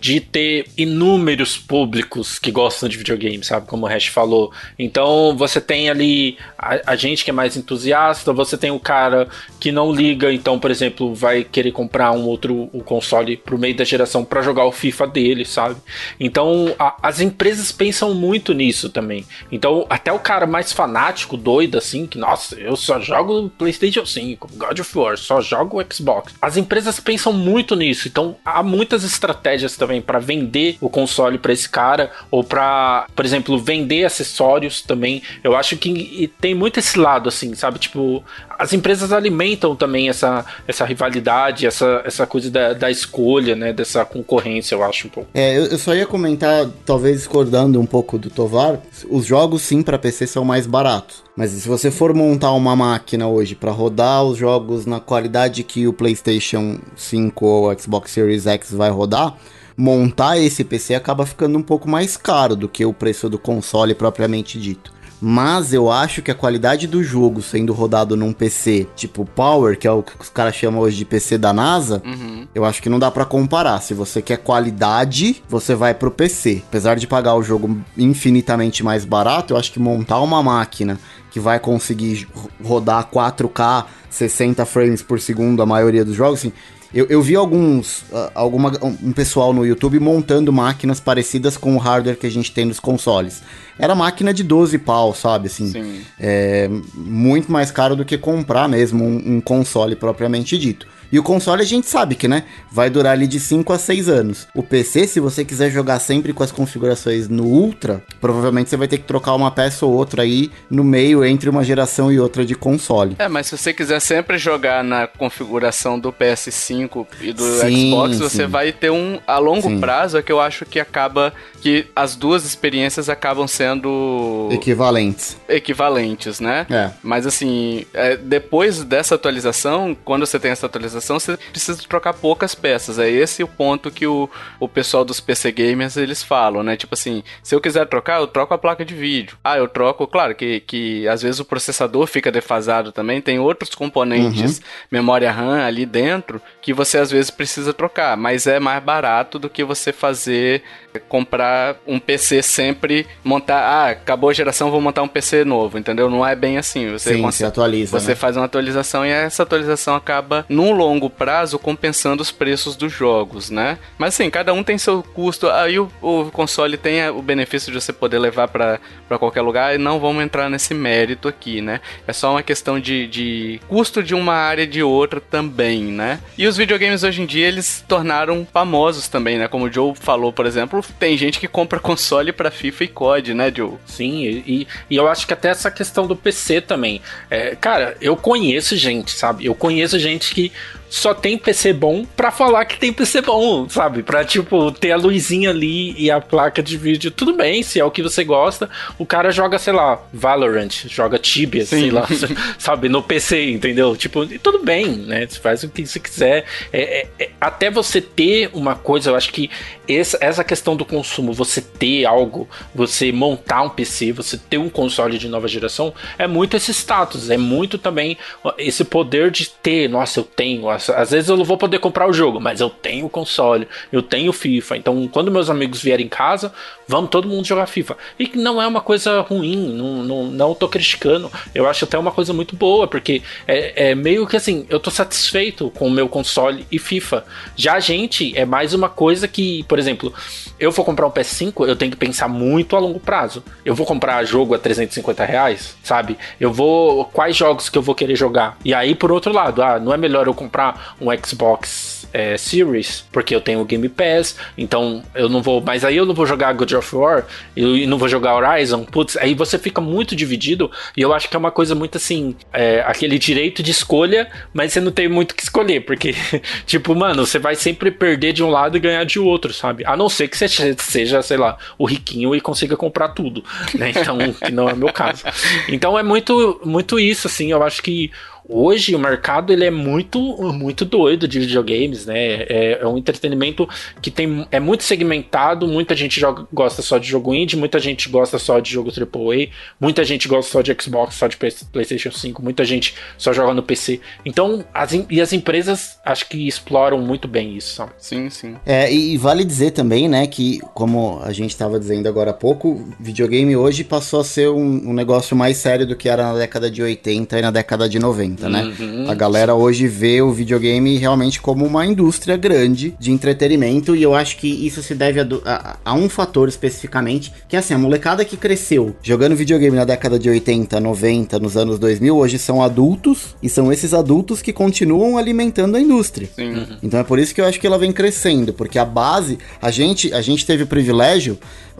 de ter inúmeros públicos que gostam de videogame, sabe? Como o Hash falou. Então você tem ali a, a, gente que é mais entusiasta, você tem o cara que não liga, então, por exemplo, vai querer comprar um outro um console pro meio da geração para jogar o FIFA dele, sabe? Então a, as empresas pensam muito nisso também. Então, até o cara mais fanático, doido assim, que nossa, eu só jogo PlayStation 5, God of War, só jogo Xbox. As empresas pensam muito nisso. Então, há muitas estratégias também para vender o console para esse cara ou para, por exemplo, vender acessórios também. Eu acho que tem muito esse lado assim, sabe? Tipo, as empresas alimentam também essa, essa rivalidade, essa, essa coisa da, da escolha, né? Dessa concorrência, eu acho um pouco. É, eu, eu só ia comentar, talvez discordando um pouco do Tovar, os jogos sim para PC são mais baratos. Mas se você for montar uma máquina hoje para rodar os jogos na qualidade que o PlayStation 5 ou Xbox Series X vai rodar, montar esse PC acaba ficando um pouco mais caro do que o preço do console propriamente dito. Mas eu acho que a qualidade do jogo sendo rodado num PC tipo Power, que é o que os caras chamam hoje de PC da NASA, uhum. eu acho que não dá para comparar. Se você quer qualidade, você vai pro PC. Apesar de pagar o jogo infinitamente mais barato, eu acho que montar uma máquina que vai conseguir rodar 4K 60 frames por segundo a maioria dos jogos, assim, eu, eu vi alguns, uh, alguma, um pessoal no YouTube montando máquinas parecidas com o hardware que a gente tem nos consoles. Era máquina de 12 pau, sabe? Assim, Sim. É, muito mais caro do que comprar mesmo um, um console propriamente dito. E o console a gente sabe que, né, vai durar ali de 5 a 6 anos. O PC, se você quiser jogar sempre com as configurações no Ultra, provavelmente você vai ter que trocar uma peça ou outra aí no meio entre uma geração e outra de console. É, mas se você quiser sempre jogar na configuração do PS5 e do sim, Xbox, você sim. vai ter um a longo sim. prazo é que eu acho que acaba que as duas experiências acabam sendo equivalentes. Equivalentes, né? É. Mas assim, é, depois dessa atualização, quando você tem essa atualização você precisa trocar poucas peças. É esse o ponto que o, o pessoal dos PC Gamers eles falam, né? Tipo assim, se eu quiser trocar, eu troco a placa de vídeo. Ah, eu troco, claro que, que às vezes o processador fica defasado também, tem outros componentes, uhum. memória RAM ali dentro, que você às vezes precisa trocar, mas é mais barato do que você fazer comprar um PC sempre montar, ah, acabou a geração, vou montar um PC novo, entendeu? Não é bem assim. Você Sim, consegue, atualiza. Você né? faz uma atualização e essa atualização acaba num longo prazo compensando os preços dos jogos, né? Mas assim, cada um tem seu custo. Aí o, o console tem o benefício de você poder levar para qualquer lugar e não vamos entrar nesse mérito aqui, né? É só uma questão de, de custo de uma área de outra também, né? E os videogames hoje em dia eles tornaram famosos também, né? Como o Joe falou, por exemplo, tem gente que compra console para FIFA e COD, né, Joe? Sim, e, e eu acho que até essa questão do PC também. É, cara, eu conheço gente, sabe? Eu conheço gente que só tem PC bom pra falar que tem PC bom, sabe? Pra, tipo, ter a luzinha ali e a placa de vídeo. Tudo bem, se é o que você gosta. O cara joga, sei lá, Valorant, joga Tibia, Sim. sei lá, sabe? No PC, entendeu? Tipo, tudo bem, né? Você faz o que você quiser. É, é, é, até você ter uma coisa, eu acho que essa, essa questão do consumo, você ter algo, você montar um PC, você ter um console de nova geração, é muito esse status, é muito também esse poder de ter, nossa, eu tenho às vezes eu não vou poder comprar o jogo, mas eu tenho o console, eu tenho FIFA. Então, quando meus amigos vierem em casa, vamos todo mundo jogar FIFA. E que não é uma coisa ruim, não, não, não tô criticando. Eu acho até uma coisa muito boa, porque é, é meio que assim, eu tô satisfeito com o meu console e FIFA. Já a gente é mais uma coisa que, por exemplo, eu vou comprar um PS5, eu tenho que pensar muito a longo prazo. Eu vou comprar jogo a 350 reais, sabe? Eu vou. Quais jogos que eu vou querer jogar? E aí, por outro lado, ah, não é melhor eu comprar um Xbox é, Series, porque eu tenho o Game Pass, então eu não vou. Mas aí eu não vou jogar God of War e não vou jogar Horizon. Putz, aí você fica muito dividido e eu acho que é uma coisa muito assim, é, aquele direito de escolha, mas você não tem muito que escolher, porque, tipo, mano, você vai sempre perder de um lado e ganhar de outro, sabe? A não ser que você seja, sei lá, o riquinho e consiga comprar tudo, né? Então, que não é o meu caso. Então é muito, muito isso, assim, eu acho que Hoje o mercado ele é muito, muito doido de videogames, né? É, é um entretenimento que tem, é muito segmentado, muita gente joga, gosta só de jogo indie, muita gente gosta só de jogo AAA, muita gente gosta só de Xbox, só de PlayStation 5, muita gente só joga no PC. Então, as, e as empresas acho que exploram muito bem isso. Sabe? Sim, sim. É, e, e vale dizer também, né, que como a gente estava dizendo agora há pouco, videogame hoje passou a ser um, um negócio mais sério do que era na década de 80 e na década de 90, né? Uhum. A galera hoje vê o videogame realmente como uma indústria grande de entretenimento e eu acho que isso se deve a, a, a um fator especificamente, que é assim, a molecada que cresceu jogando videogame na década de 80, 90, nos anos 2000, hoje são adultos e são esses adultos que continuam alimentando a indústria. Sim. Então é por isso que eu acho que ela vem crescendo, porque a base, a gente, a gente teve o privilégio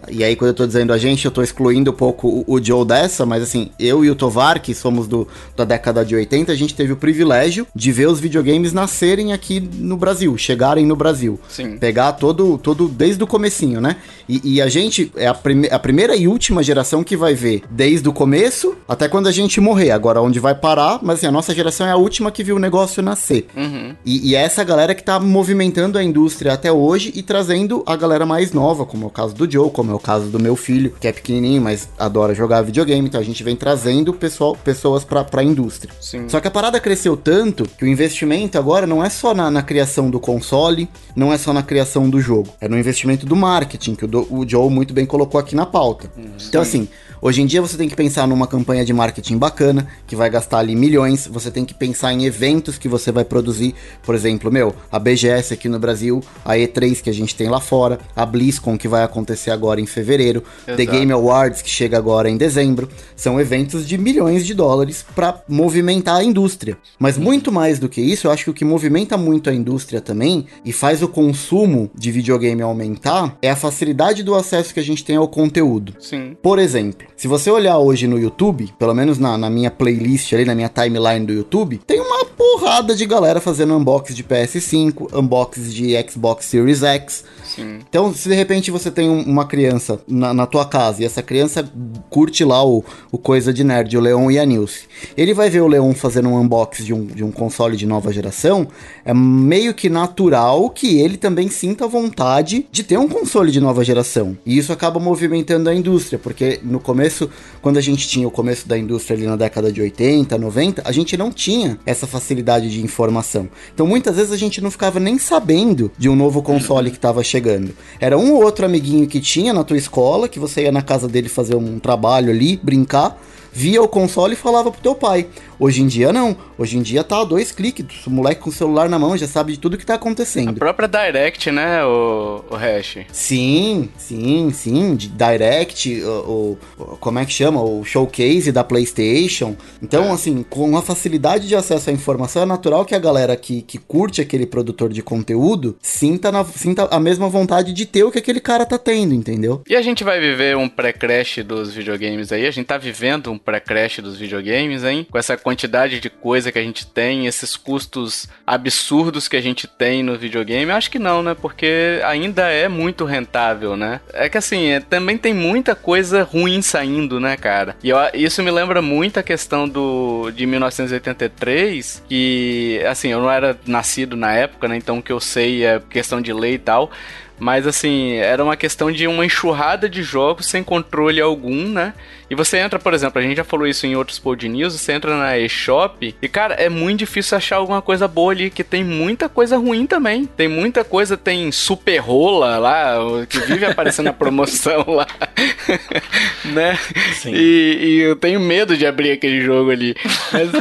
e aí, quando eu tô dizendo a gente, eu tô excluindo um pouco o, o Joe dessa, mas assim, eu e o Tovar, que somos do, da década de 80, a gente teve o privilégio de ver os videogames nascerem aqui no Brasil, chegarem no Brasil. Sim. Pegar todo, todo desde o comecinho, né? E, e a gente é a, prime a primeira e última geração que vai ver desde o começo até quando a gente morrer. Agora, onde vai parar, mas assim, a nossa geração é a última que viu o negócio nascer. Uhum. E, e é essa galera que tá movimentando a indústria até hoje e trazendo a galera mais nova, como é o caso do Joe, como como é o caso do meu filho, que é pequenininho, mas adora jogar videogame, então a gente vem trazendo pessoal, pessoas pra, pra indústria. Sim. Só que a parada cresceu tanto que o investimento agora não é só na, na criação do console, não é só na criação do jogo, é no investimento do marketing, que o, do, o Joe muito bem colocou aqui na pauta. Sim. Então, assim, Hoje em dia você tem que pensar numa campanha de marketing bacana, que vai gastar ali milhões, você tem que pensar em eventos que você vai produzir, por exemplo, meu, a BGS aqui no Brasil, a E3 que a gente tem lá fora, a BlizzCon que vai acontecer agora em fevereiro, Exato. The Game Awards que chega agora em dezembro, são eventos de milhões de dólares para movimentar a indústria. Mas muito mais do que isso, eu acho que o que movimenta muito a indústria também e faz o consumo de videogame aumentar é a facilidade do acesso que a gente tem ao conteúdo. Sim. Por exemplo, se você olhar hoje no YouTube, pelo menos na, na, minha playlist ali, na minha timeline do YouTube, tem uma porrada de galera fazendo unboxing de PS5, unboxing de Xbox Series X. Sim. Então, se de repente você tem uma criança na, na tua casa e essa criança curte lá o, o Coisa de Nerd, o Leon e a Nilce, ele vai ver o Leon fazendo um unboxing de um, de um console de nova geração, é meio que natural que ele também sinta vontade de ter um console de nova geração. E isso acaba movimentando a indústria, porque no começo, quando a gente tinha o começo da indústria ali na década de 80, 90, a gente não tinha essa facilidade de informação. Então muitas vezes a gente não ficava nem sabendo de um novo console que estava chegando. Era um ou outro amiguinho que tinha na tua escola, que você ia na casa dele fazer um trabalho ali, brincar, via o console e falava pro teu pai. Hoje em dia não. Hoje em dia tá a dois cliques. O moleque com o celular na mão já sabe de tudo que tá acontecendo. A própria Direct, né, o, o Hash? Sim, sim, sim. Direct, o, o, como é que chama? O showcase da PlayStation. Então, é. assim, com a facilidade de acesso à informação, é natural que a galera que, que curte aquele produtor de conteúdo sinta, na, sinta a mesma vontade de ter o que aquele cara tá tendo, entendeu? E a gente vai viver um pré-crash dos videogames aí? A gente tá vivendo um pré-crash dos videogames, hein? Com essa quantidade de coisa que a gente tem, esses custos absurdos que a gente tem no videogame, acho que não, né? Porque ainda é muito rentável, né? É que assim, é, também tem muita coisa ruim saindo, né, cara? E eu, isso me lembra muito a questão do de 1983, que assim, eu não era nascido na época, né? Então o que eu sei é questão de lei e tal. Mas assim, era uma questão de uma enxurrada de jogos sem controle algum, né? E você entra, por exemplo, a gente já falou isso em outros pod news, você entra na eShop e, cara, é muito difícil achar alguma coisa boa ali, que tem muita coisa ruim também. Tem muita coisa, tem super rola lá, que vive aparecendo na promoção lá. né? Sim. E, e, eu tenho medo de abrir aquele jogo ali. Mas...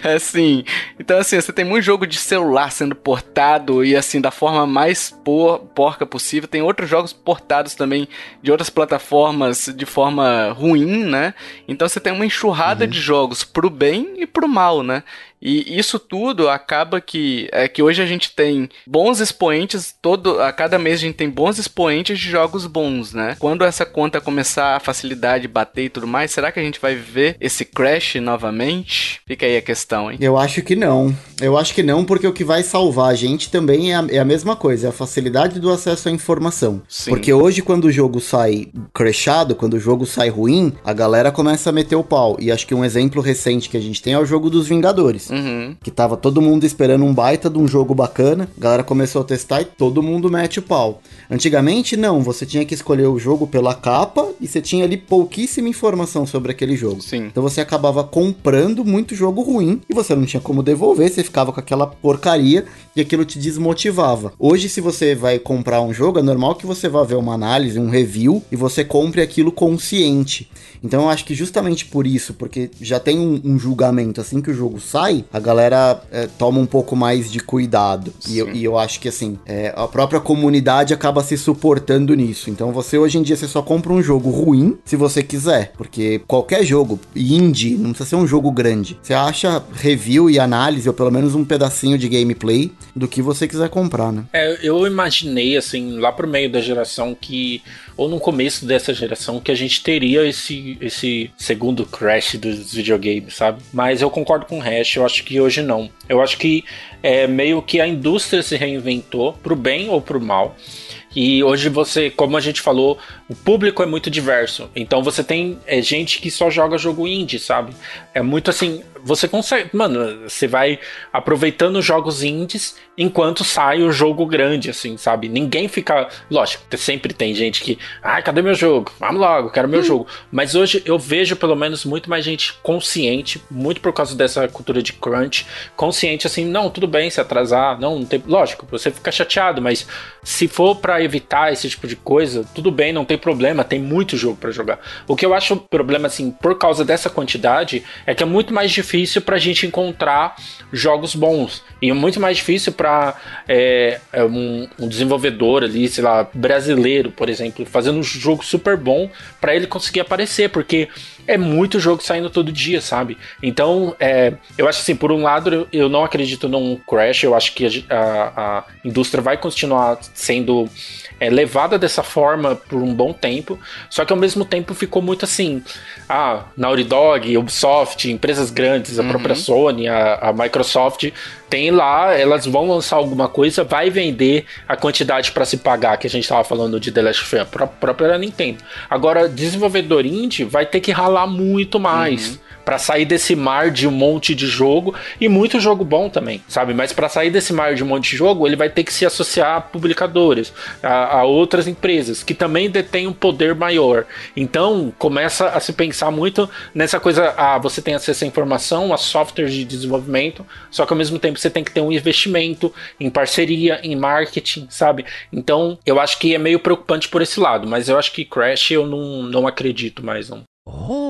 assim, então assim, você tem muito jogo de celular sendo portado e assim, da forma mais por, porca possível. Tem outros jogos portados também de outras plataformas de forma ruim, né? Então você tem uma enxurrada uhum. de jogos pro bem e pro mal, né? E isso tudo acaba que é que hoje a gente tem bons expoentes, todo a cada mês a gente tem bons expoentes de jogos bons, né? Quando essa conta começar a facilidade bater e tudo mais, será que a gente vai ver esse crash novamente? Fica aí a questão, hein? Eu acho que não. Eu acho que não, porque o que vai salvar a gente também é a, é a mesma coisa, é a facilidade do acesso à informação. Sim. Porque hoje, quando o jogo sai crashado, quando o jogo sai ruim, a galera começa a meter o pau. E acho que um exemplo recente que a gente tem é o jogo dos Vingadores. Uhum. Que tava todo mundo esperando um baita de um jogo bacana, a galera começou a testar e todo mundo mete o pau. Antigamente, não, você tinha que escolher o jogo pela capa e você tinha ali pouquíssima informação sobre aquele jogo. Sim. Então você acabava comprando muito jogo ruim e você não tinha como devolver, você ficava com aquela porcaria e aquilo te desmotivava. Hoje, se você vai comprar um jogo, é normal que você vá ver uma análise, um review e você compre aquilo consciente. Então eu acho que justamente por isso, porque já tem um, um julgamento assim que o jogo sai, a galera é, toma um pouco mais de cuidado. E eu, e eu, acho que assim, é, a própria comunidade acaba se suportando nisso. Então você hoje em dia você só compra um jogo ruim se você quiser, porque qualquer jogo indie, não precisa ser um jogo grande. Você acha review e análise, ou pelo menos um pedacinho de gameplay do que você quiser comprar, né? É, eu imaginei assim, lá pro meio da geração que ou no começo dessa geração que a gente teria esse, esse segundo crash dos videogames, sabe? Mas eu concordo com o Hash, eu acho que hoje não. Eu acho que é meio que a indústria se reinventou pro bem ou pro mal. E hoje você, como a gente falou, o público é muito diverso. Então você tem é, gente que só joga jogo indie, sabe? É muito assim, você consegue, mano, você vai aproveitando jogos indies enquanto sai o jogo grande, assim, sabe? Ninguém fica, lógico, sempre tem gente que, ai, cadê meu jogo? Vamos logo, quero meu hum. jogo. Mas hoje eu vejo pelo menos muito mais gente consciente, muito por causa dessa cultura de crunch, consciente assim, não, tudo bem se atrasar, não, não tem, lógico, você fica chateado, mas se for para evitar esse tipo de coisa, tudo bem, não tem problema, tem muito jogo para jogar. O que eu acho problema, assim, por causa dessa quantidade, é que é muito mais difícil pra gente encontrar jogos bons. E muito mais difícil para é, é, um, um, desenvolvedor ali, sei lá, brasileiro, por exemplo, fazendo um jogo super bom para ele conseguir aparecer, porque é muito jogo saindo todo dia, sabe? Então, é, eu acho assim, por um lado, eu não acredito num crash, eu acho que a, a, a indústria vai continuar sendo é, levada dessa forma por um bom tempo, só que ao mesmo tempo ficou muito assim, ah, Naughty Dog, Ubisoft, empresas grandes, a uhum. própria Sony, a, a Microsoft, tem lá, elas vão lançar alguma coisa, vai vender a quantidade para se pagar, que a gente estava falando de The Last of Us, a própria Nintendo. Agora, desenvolvedor indie vai ter que ralar muito mais. Uhum para sair desse mar de um monte de jogo e muito jogo bom também, sabe? Mas para sair desse mar de um monte de jogo, ele vai ter que se associar a publicadores, a, a outras empresas que também detêm um poder maior. Então começa a se pensar muito nessa coisa: ah, você tem acesso à informação, a softwares de desenvolvimento, só que ao mesmo tempo você tem que ter um investimento em parceria, em marketing, sabe? Então eu acho que é meio preocupante por esse lado, mas eu acho que Crash eu não, não acredito mais não. Oh.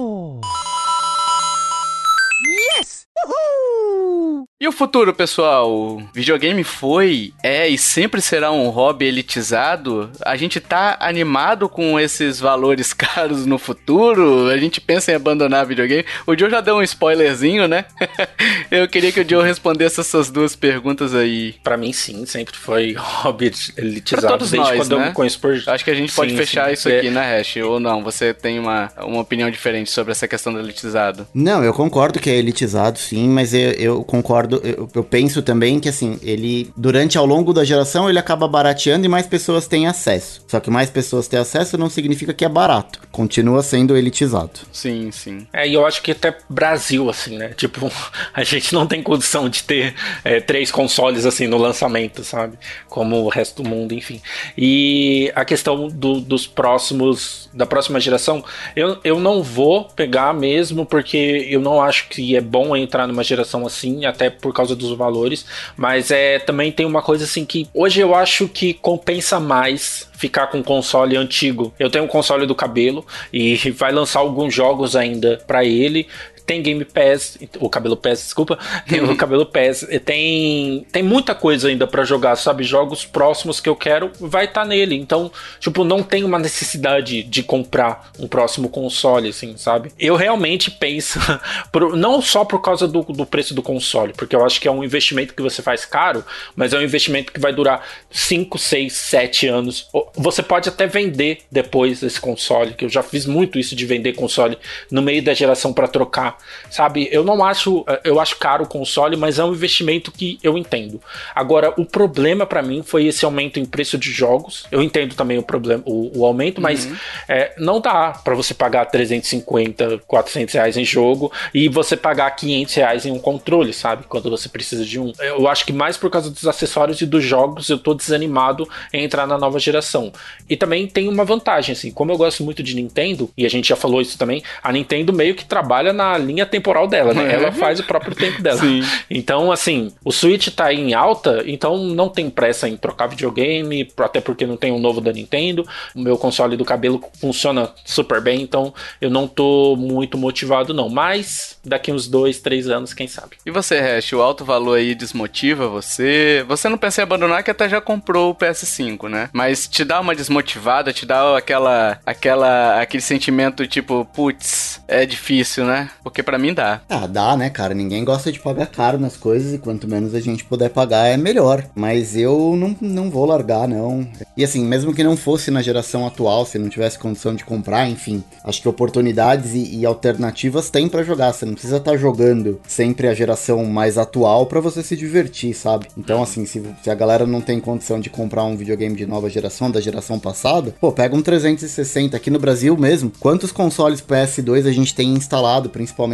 E o futuro, pessoal? O videogame foi, é e sempre será um hobby elitizado? A gente tá animado com esses valores caros no futuro? A gente pensa em abandonar videogame? O Joe já deu um spoilerzinho, né? Eu queria que o Joe respondesse essas duas perguntas aí. Para mim, sim, sempre foi hobby elitizado. Pra todos Desde nós, né? Por... Acho que a gente sim, pode fechar sim. isso aqui, né, Hash? Ou não? Você tem uma, uma opinião diferente sobre essa questão do elitizado? Não, eu concordo que é elitizado, sim, mas eu, eu concordo, eu, eu, penso também que assim, ele, durante ao longo da geração, ele acaba barateando e mais pessoas têm acesso. Só que mais pessoas têm acesso não significa que é barato. Continua sendo elitizado. Sim, sim. É, e eu acho que até Brasil, assim, né? Tipo, a gente não tem condição de ter é, três consoles assim no lançamento, sabe? Como o resto do mundo, enfim. E a questão do, dos próximos, da próxima geração, eu, eu não vou pegar mesmo, porque eu não acho que é bom entrar numa geração assim, até por causa dos valores, mas é também tem uma coisa assim que hoje eu acho que compensa mais ficar com um console antigo. Eu tenho um console do cabelo e vai lançar alguns jogos ainda para ele tem Game Pass, o Cabelo Pass, desculpa, tem o Cabelo Pass, tem, tem muita coisa ainda para jogar, sabe? Jogos próximos que eu quero, vai estar tá nele. Então, tipo, não tem uma necessidade de comprar um próximo console, assim, sabe? Eu realmente penso, por, não só por causa do, do preço do console, porque eu acho que é um investimento que você faz caro, mas é um investimento que vai durar 5, 6, 7 anos. Você pode até vender depois desse console, que eu já fiz muito isso de vender console no meio da geração para trocar, sabe? Eu não acho, eu acho caro o console, mas é um investimento que eu entendo. Agora, o problema para mim foi esse aumento em preço de jogos. Eu entendo também o problema, o, o aumento, mas uhum. é, não dá para você pagar 350, 400 reais em jogo e você pagar 500 reais em um controle, sabe? Quando você precisa de um. Eu acho que mais por causa dos acessórios e dos jogos eu tô desanimado em entrar na nova geração. E também tem uma vantagem, assim, como eu gosto muito de Nintendo, e a gente já falou isso também, a Nintendo meio que trabalha na linha temporal dela, né? Ela faz o próprio tempo dela. Sim. Então, assim, o Switch tá em alta, então não tem pressa em trocar videogame, até porque não tem um novo da Nintendo. O meu console do cabelo funciona super bem, então eu não tô muito motivado, não. Mas daqui uns dois, três anos, quem sabe. E você, Hash, o alto valor aí desmotiva você? Você não pensa em abandonar que até já comprou o PS5, né? Mas te dá uma desmotivada, te dá aquela, aquela, aquele sentimento tipo, putz, é difícil, né? Porque para mim dá. Ah, dá, né, cara? Ninguém gosta de pagar caro nas coisas e quanto menos a gente puder pagar é melhor. Mas eu não, não vou largar, não. E assim, mesmo que não fosse na geração atual, se não tivesse condição de comprar, enfim, acho que oportunidades e, e alternativas tem para jogar. Você não precisa estar tá jogando sempre a geração mais atual para você se divertir, sabe? Então, assim, se, se a galera não tem condição de comprar um videogame de nova geração, da geração passada, pô, pega um 360 aqui no Brasil mesmo. Quantos consoles PS2 a gente tem instalado, principalmente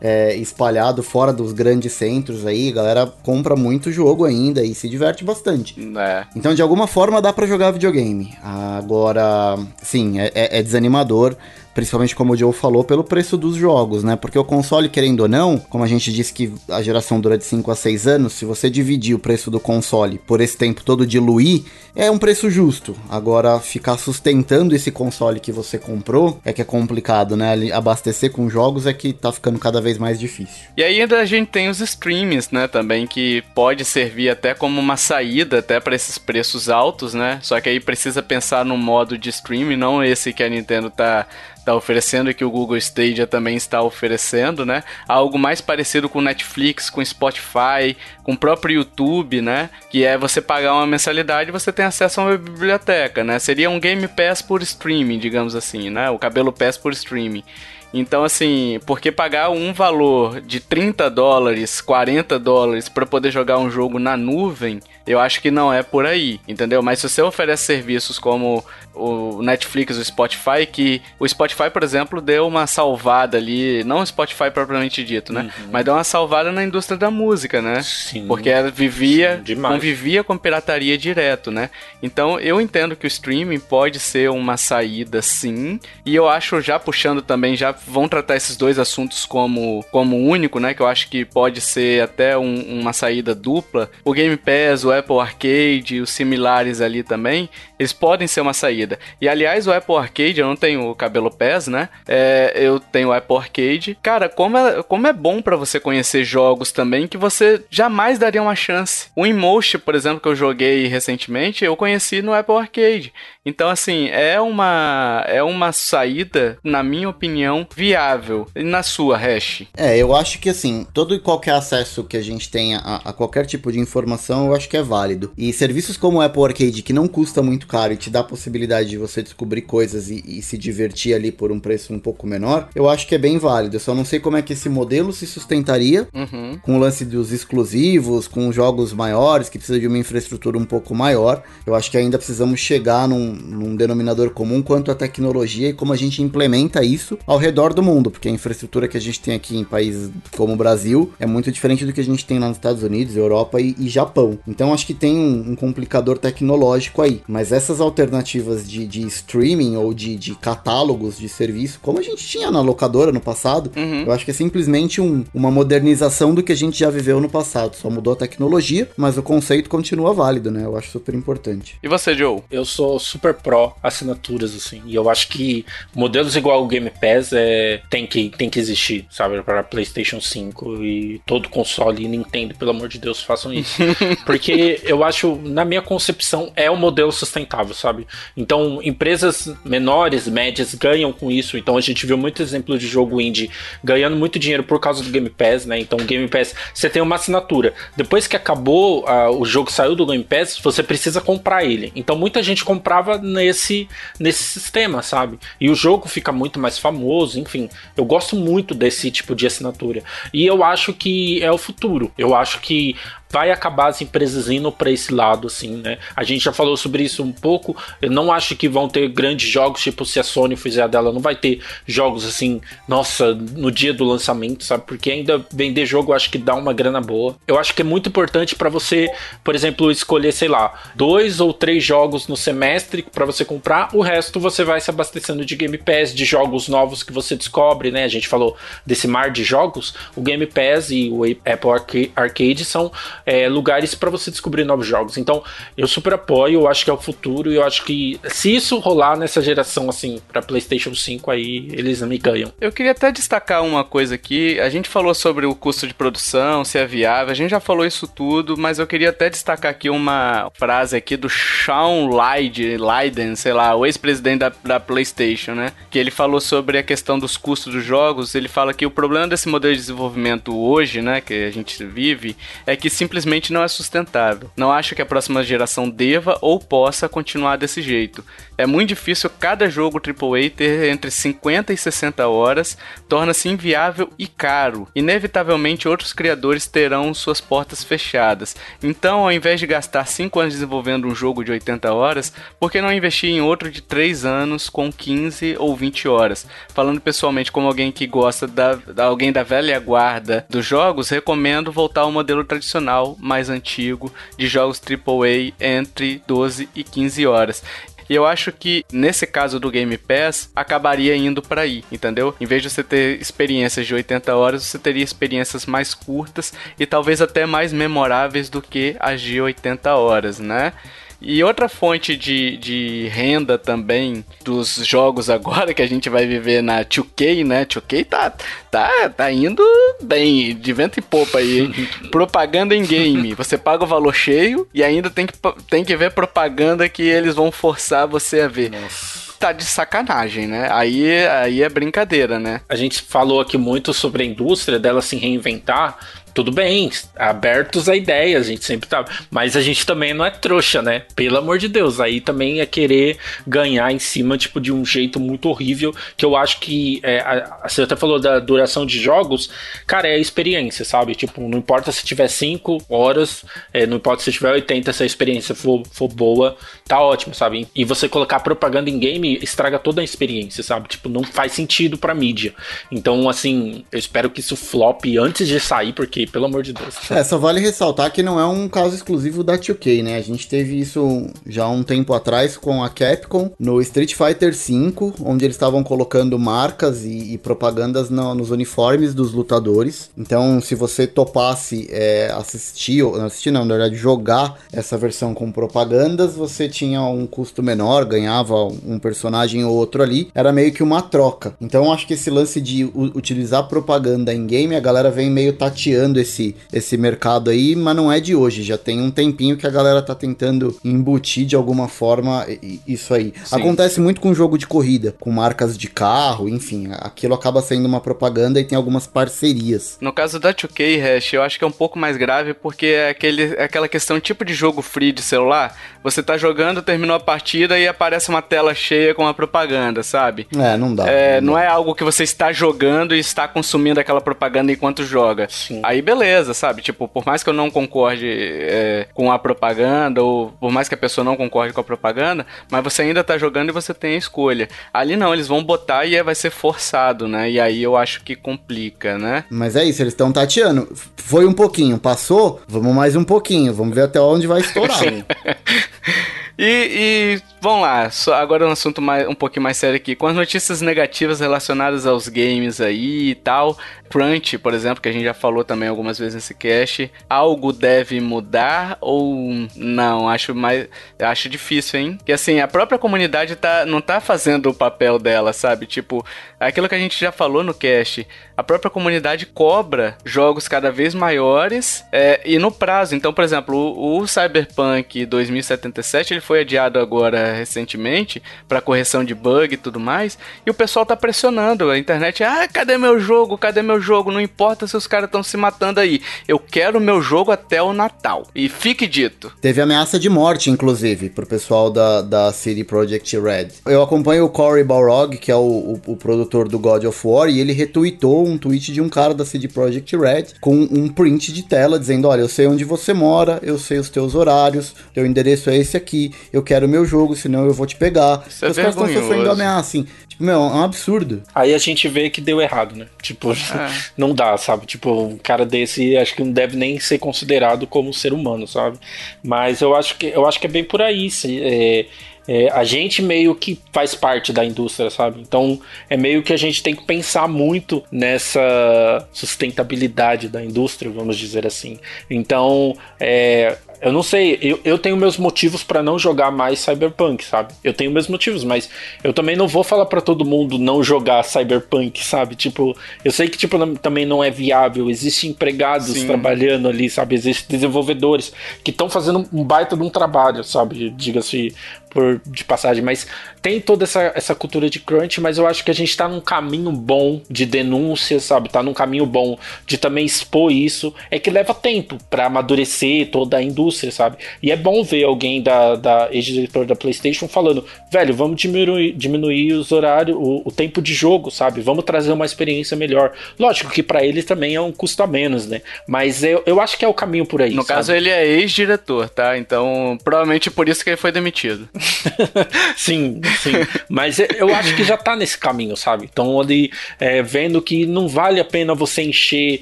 é, espalhado fora dos grandes centros aí? A galera compra muito jogo ainda e se diverte bastante. É. Então, de alguma forma, dá para jogar videogame. Agora, sim, é, é, é desanimador principalmente como o Joe falou, pelo preço dos jogos, né? Porque o console, querendo ou não, como a gente disse que a geração dura de 5 a 6 anos, se você dividir o preço do console por esse tempo todo diluir, é um preço justo. Agora, ficar sustentando esse console que você comprou é que é complicado, né? Abastecer com jogos é que tá ficando cada vez mais difícil. E ainda a gente tem os streams, né? Também que pode servir até como uma saída até para esses preços altos, né? Só que aí precisa pensar no modo de streaming, não esse que a Nintendo tá está oferecendo e que o Google Stadia também está oferecendo, né? Algo mais parecido com Netflix, com Spotify, com o próprio YouTube, né? Que é você pagar uma mensalidade e você tem acesso a uma biblioteca, né? Seria um Game Pass por streaming, digamos assim, né? O Cabelo Pass por streaming. Então, assim, porque pagar um valor de 30 dólares, 40 dólares para poder jogar um jogo na nuvem, eu acho que não é por aí, entendeu? Mas se você oferece serviços como o Netflix, o Spotify, que o Spotify, por exemplo, deu uma salvada ali, não o Spotify propriamente dito, né? Uhum. Mas deu uma salvada na indústria da música, né? Sim. Porque ela vivia, Sim, convivia com pirataria direto, né? Então eu entendo que o streaming pode ser uma saída, sim, e eu acho já puxando também, já vão tratar esses dois assuntos como, como único, né? Que eu acho que pode ser até um, uma saída dupla. O Game Pass, o Apple Arcade, os similares ali também, eles podem ser uma saída. E aliás, o Apple Arcade, eu não tenho o cabelo PES, né? É, eu tenho o Apple Arcade. Cara, como é, como é bom para você conhecer jogos também que você jamais daria uma chance. O Emotion, por exemplo, que eu joguei recentemente, eu conheci no Apple Arcade. Então, assim, é uma, é uma saída, na minha opinião, viável. E na sua, Hash? É, eu acho que, assim, todo e qualquer acesso que a gente tenha a, a qualquer tipo de informação, eu acho que é válido. E serviços como o Apple Arcade, que não custa muito caro e te dá a possibilidade de você descobrir coisas e, e se divertir ali por um preço um pouco menor, eu acho que é bem válido. Eu só não sei como é que esse modelo se sustentaria uhum. com o lance dos exclusivos, com jogos maiores, que precisa de uma infraestrutura um pouco maior. Eu acho que ainda precisamos chegar num, num denominador comum quanto à tecnologia e como a gente implementa isso ao redor do mundo, porque a infraestrutura que a gente tem aqui em países como o Brasil é muito diferente do que a gente tem lá nos Estados Unidos, Europa e, e Japão. Então acho que tem um, um complicador tecnológico aí. Mas essas alternativas de, de streaming ou de, de catálogos de serviço, como a gente tinha na locadora no passado, uhum. eu acho que é simplesmente um, uma modernização do que a gente já viveu no passado. Só mudou a tecnologia, mas o conceito continua válido, né? Eu acho super importante. E você, Joe? Eu sou super pró assinaturas, assim. E eu acho que modelos igual o Game Pass é, tem, que, tem que existir, sabe? Para PlayStation 5 e todo console e Nintendo, pelo amor de Deus, façam isso. Porque eu acho, na minha concepção, é um modelo sustentável, sabe? Então, empresas menores, médias, ganham com isso. Então, a gente viu muito exemplo de jogo indie ganhando muito dinheiro por causa do Game Pass, né? Então, o Game Pass, você tem uma assinatura. Depois que acabou, uh, o jogo saiu do Game Pass, você precisa comprar ele. Então, muita gente comprava nesse, nesse sistema, sabe? E o jogo fica muito mais famoso, enfim. Eu gosto muito desse tipo de assinatura. E eu acho que é o futuro. Eu acho que vai acabar as empresas indo para esse lado, assim, né? A gente já falou sobre isso um pouco. Eu não acho que vão ter grandes jogos, tipo se a Sony fizer a dela, não vai ter jogos assim, nossa, no dia do lançamento, sabe? Porque ainda vender jogo eu acho que dá uma grana boa. Eu acho que é muito importante para você, por exemplo, escolher, sei lá, dois ou três jogos no semestre para você comprar, o resto você vai se abastecendo de Game Pass, de jogos novos que você descobre, né? A gente falou desse mar de jogos, o Game Pass e o Apple Arcade são é, lugares para você descobrir novos jogos. Então, eu super apoio, eu acho que é o futuro e eu acho que se isso rolar nessa geração, assim, para PlayStation 5, aí eles me ganham. Eu queria até destacar uma coisa aqui. A gente falou sobre o custo de produção, se é viável, a gente já falou isso tudo, mas eu queria até destacar aqui uma frase aqui do Sean Leiden, sei lá, o ex-presidente da, da PlayStation, né? Que ele falou sobre a questão dos custos dos jogos. Ele fala que o problema desse modelo de desenvolvimento hoje, né, que a gente vive, é que simplesmente simplesmente não é sustentável. Não acho que a próxima geração deva ou possa continuar desse jeito. É muito difícil cada jogo AAA ter entre 50 e 60 horas, torna-se inviável e caro. Inevitavelmente outros criadores terão suas portas fechadas. Então, ao invés de gastar 5 anos desenvolvendo um jogo de 80 horas, por que não investir em outro de 3 anos com 15 ou 20 horas? Falando pessoalmente como alguém que gosta da, da alguém da velha guarda dos jogos, recomendo voltar ao modelo tradicional mais antigo de jogos AAA entre 12 e 15 horas. E eu acho que nesse caso do Game Pass acabaria indo para aí, entendeu? Em vez de você ter experiências de 80 horas, você teria experiências mais curtas e talvez até mais memoráveis do que as de 80 horas, né? E outra fonte de, de renda também dos jogos agora que a gente vai viver na 2K, né? 2K tá, tá, tá indo bem, de vento e popa aí. propaganda em game. Você paga o valor cheio e ainda tem que, tem que ver propaganda que eles vão forçar você a ver. Nossa tá de sacanagem, né? Aí, aí é brincadeira, né? A gente falou aqui muito sobre a indústria dela se reinventar, tudo bem, abertos a ideias, a gente sempre tá. Mas a gente também não é trouxa, né? Pelo amor de Deus. Aí também é querer ganhar em cima, tipo, de um jeito muito horrível. Que eu acho que. É, a, você até falou da duração de jogos. Cara, é a experiência, sabe? Tipo, não importa se tiver 5 horas, é, não importa se tiver 80, se a experiência for, for boa, tá ótimo, sabe? E você colocar propaganda em game estraga toda a experiência, sabe? Tipo, não faz sentido pra mídia. Então, assim, eu espero que isso flop antes de sair, porque pelo amor de Deus. É, só vale ressaltar que não é um caso exclusivo da 2K, né? A gente teve isso já um tempo atrás com a Capcom no Street Fighter V, onde eles estavam colocando marcas e, e propagandas no, nos uniformes dos lutadores. Então, se você topasse é, assistir, não assistir não, na verdade, jogar essa versão com propagandas, você tinha um custo menor, ganhava um personagem ou outro ali. Era meio que uma troca. Então, acho que esse lance de utilizar propaganda em game, a galera vem meio tateando esse, esse mercado aí, mas não é de hoje. Já tem um tempinho que a galera tá tentando embutir de alguma forma isso aí. Sim. Acontece muito com jogo de corrida, com marcas de carro, enfim. Aquilo acaba sendo uma propaganda e tem algumas parcerias. No caso da 2K, Hash, eu acho que é um pouco mais grave porque é, aquele, é aquela questão tipo de jogo free de celular. Você tá jogando, terminou a partida e aparece uma tela cheia com a propaganda, sabe? É, não dá. É, não, não é algo que você está jogando e está consumindo aquela propaganda enquanto joga. Sim. Aí beleza, sabe? Tipo, por mais que eu não concorde é, com a propaganda, ou por mais que a pessoa não concorde com a propaganda, mas você ainda tá jogando e você tem a escolha. Ali não, eles vão botar e vai ser forçado, né? E aí eu acho que complica, né? Mas é isso, eles estão tateando. Foi um pouquinho, passou, vamos mais um pouquinho, vamos ver até onde vai estourar. E, e vamos lá, agora um assunto mais, um pouquinho mais sério aqui. Com as notícias negativas relacionadas aos games aí e tal, Crunch, por exemplo, que a gente já falou também algumas vezes nesse cast, algo deve mudar ou não? Acho mais, acho difícil, hein? Que assim, a própria comunidade tá, não tá fazendo o papel dela, sabe? Tipo, aquilo que a gente já falou no cast, a própria comunidade cobra jogos cada vez maiores é, e no prazo. Então, por exemplo, o, o Cyberpunk 2077 ele foi adiado agora recentemente para correção de bug e tudo mais, e o pessoal tá pressionando a internet. Ah, cadê meu jogo? Cadê meu jogo? Não importa se os caras estão se matando aí. Eu quero meu jogo até o Natal. E fique dito. Teve ameaça de morte, inclusive, pro pessoal da, da CD Projekt Red. Eu acompanho o Cory Balrog, que é o, o, o, produtor do God of War, e ele retweetou um tweet de um cara da CD Projekt Red com um print de tela dizendo: Olha, eu sei onde você mora, eu sei os teus horários, teu endereço é esse aqui, eu quero meu jogo, senão eu vou te pegar. Isso é os caras estão sofrendo ameaça, assim. Tipo, meu, é um absurdo. Aí a gente vê que deu errado, né? Tipo, é. não dá, sabe? Tipo, um cara desse acho que não deve nem ser considerado como ser humano, sabe? Mas eu acho que, eu acho que é bem por aí. Se, é, é, a gente meio que faz parte da indústria, sabe? Então é meio que a gente tem que pensar muito nessa sustentabilidade da indústria, vamos dizer assim. Então, é, eu não sei, eu, eu tenho meus motivos para não jogar mais Cyberpunk, sabe? Eu tenho meus motivos, mas eu também não vou falar para todo mundo não jogar Cyberpunk, sabe? Tipo, eu sei que tipo não, também não é viável, existem empregados Sim. trabalhando ali, sabe? Existem desenvolvedores que estão fazendo um baita de um trabalho, sabe? Diga-se por de passagem, mas tem toda essa, essa cultura de crunch, mas eu acho que a gente tá num caminho bom de denúncia, sabe? Tá num caminho bom de também expor isso. É que leva tempo para amadurecer toda a indústria, sabe? E é bom ver alguém da, da ex-diretor da PlayStation falando, velho, vamos diminuir, diminuir os horários, o, o, tempo de jogo, sabe? Vamos trazer uma experiência melhor. Lógico que para ele também é um custo a menos, né? Mas eu, eu acho que é o caminho por aí. No sabe? caso, ele é ex-diretor, tá? Então, provavelmente por isso que ele foi demitido. sim, sim. Mas eu acho que já tá nesse caminho, sabe? Então, ali, é, vendo que não vale a pena você encher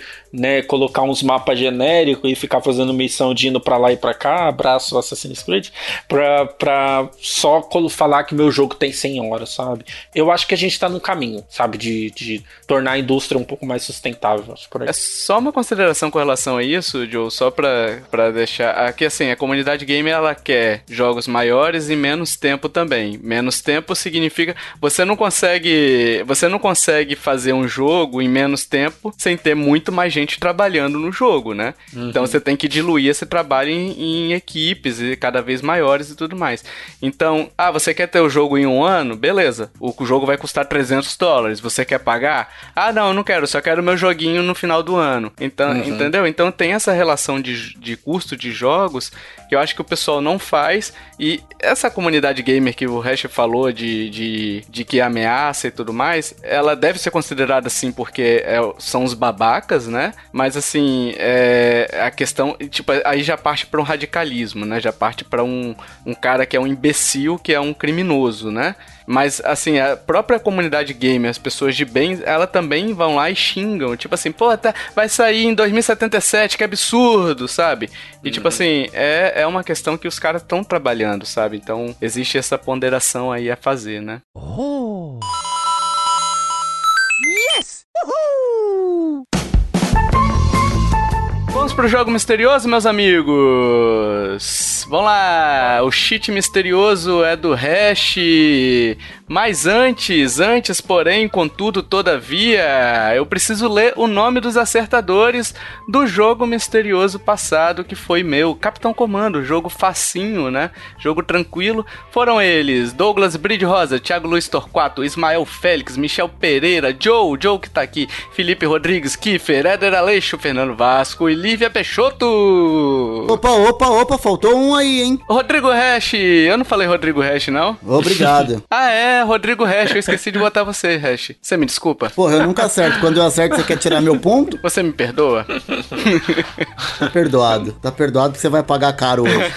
né, colocar uns mapas genéricos e ficar fazendo missão de indo para lá e para cá, abraço Assassin's Creed, pra, pra só falar que meu jogo tem 100 horas, sabe? Eu acho que a gente tá no caminho, sabe, de, de tornar a indústria um pouco mais sustentável. É só uma consideração com relação a isso, Joe, só pra, pra deixar. Aqui, assim, a comunidade game ela quer jogos maiores e menos tempo também. Menos tempo significa você não consegue. Você não consegue fazer um jogo em menos tempo sem ter muito mais gente trabalhando no jogo, né? Uhum. Então você tem que diluir esse trabalho em, em, equipes e cada vez maiores e tudo mais. Então, ah, você quer ter o jogo em um ano? Beleza. O jogo vai custar 300 dólares. Você quer pagar? Ah, não, eu não quero. Só quero meu joguinho no final do ano. Então, uhum. entendeu? Então tem essa relação de, de custo de jogos que eu acho que o pessoal não faz. E essa comunidade gamer que o Hash falou de, de, de que ameaça e tudo mais, ela deve ser considerada assim porque é, são os babacas, né? Mas assim, é, a questão, tipo, aí já parte para um radicalismo, né? Já parte para um, um cara que é um imbecil, que é um criminoso, né? Mas, assim, a própria comunidade gamer, as pessoas de bem, ela também vão lá e xingam. Tipo assim, pô, tá, vai sair em 2077, que absurdo, sabe? E, tipo uhum. tipo assim, é, é uma questão que os caras estão trabalhando, sabe? Então, existe essa ponderação aí a fazer, né? Oh! Yes! Uhul! Vamos pro jogo misterioso, meus amigos. Vamos lá. O cheat misterioso é do Hash. Mas antes, antes, porém, contudo, todavia, eu preciso ler o nome dos acertadores do jogo misterioso passado que foi meu. Capitão Comando, jogo facinho, né? Jogo tranquilo. Foram eles: Douglas Bride Rosa, Thiago Luiz Torquato, Ismael Félix, Michel Pereira, Joe, Joe que tá aqui, Felipe Rodrigues, Kiffer, Éder Aleixo, Fernando Vasco e Lívia Peixoto. Opa, opa, opa, faltou um aí, hein? Rodrigo Hash, eu não falei Rodrigo Hash, não? Obrigado. ah, é, Rodrigo Hash, eu esqueci de botar você, Hash. Você me desculpa? Porra, eu nunca acerto. Quando eu acerto, você quer tirar meu ponto? Você me perdoa? tá perdoado. Tá perdoado que você vai pagar caro hoje.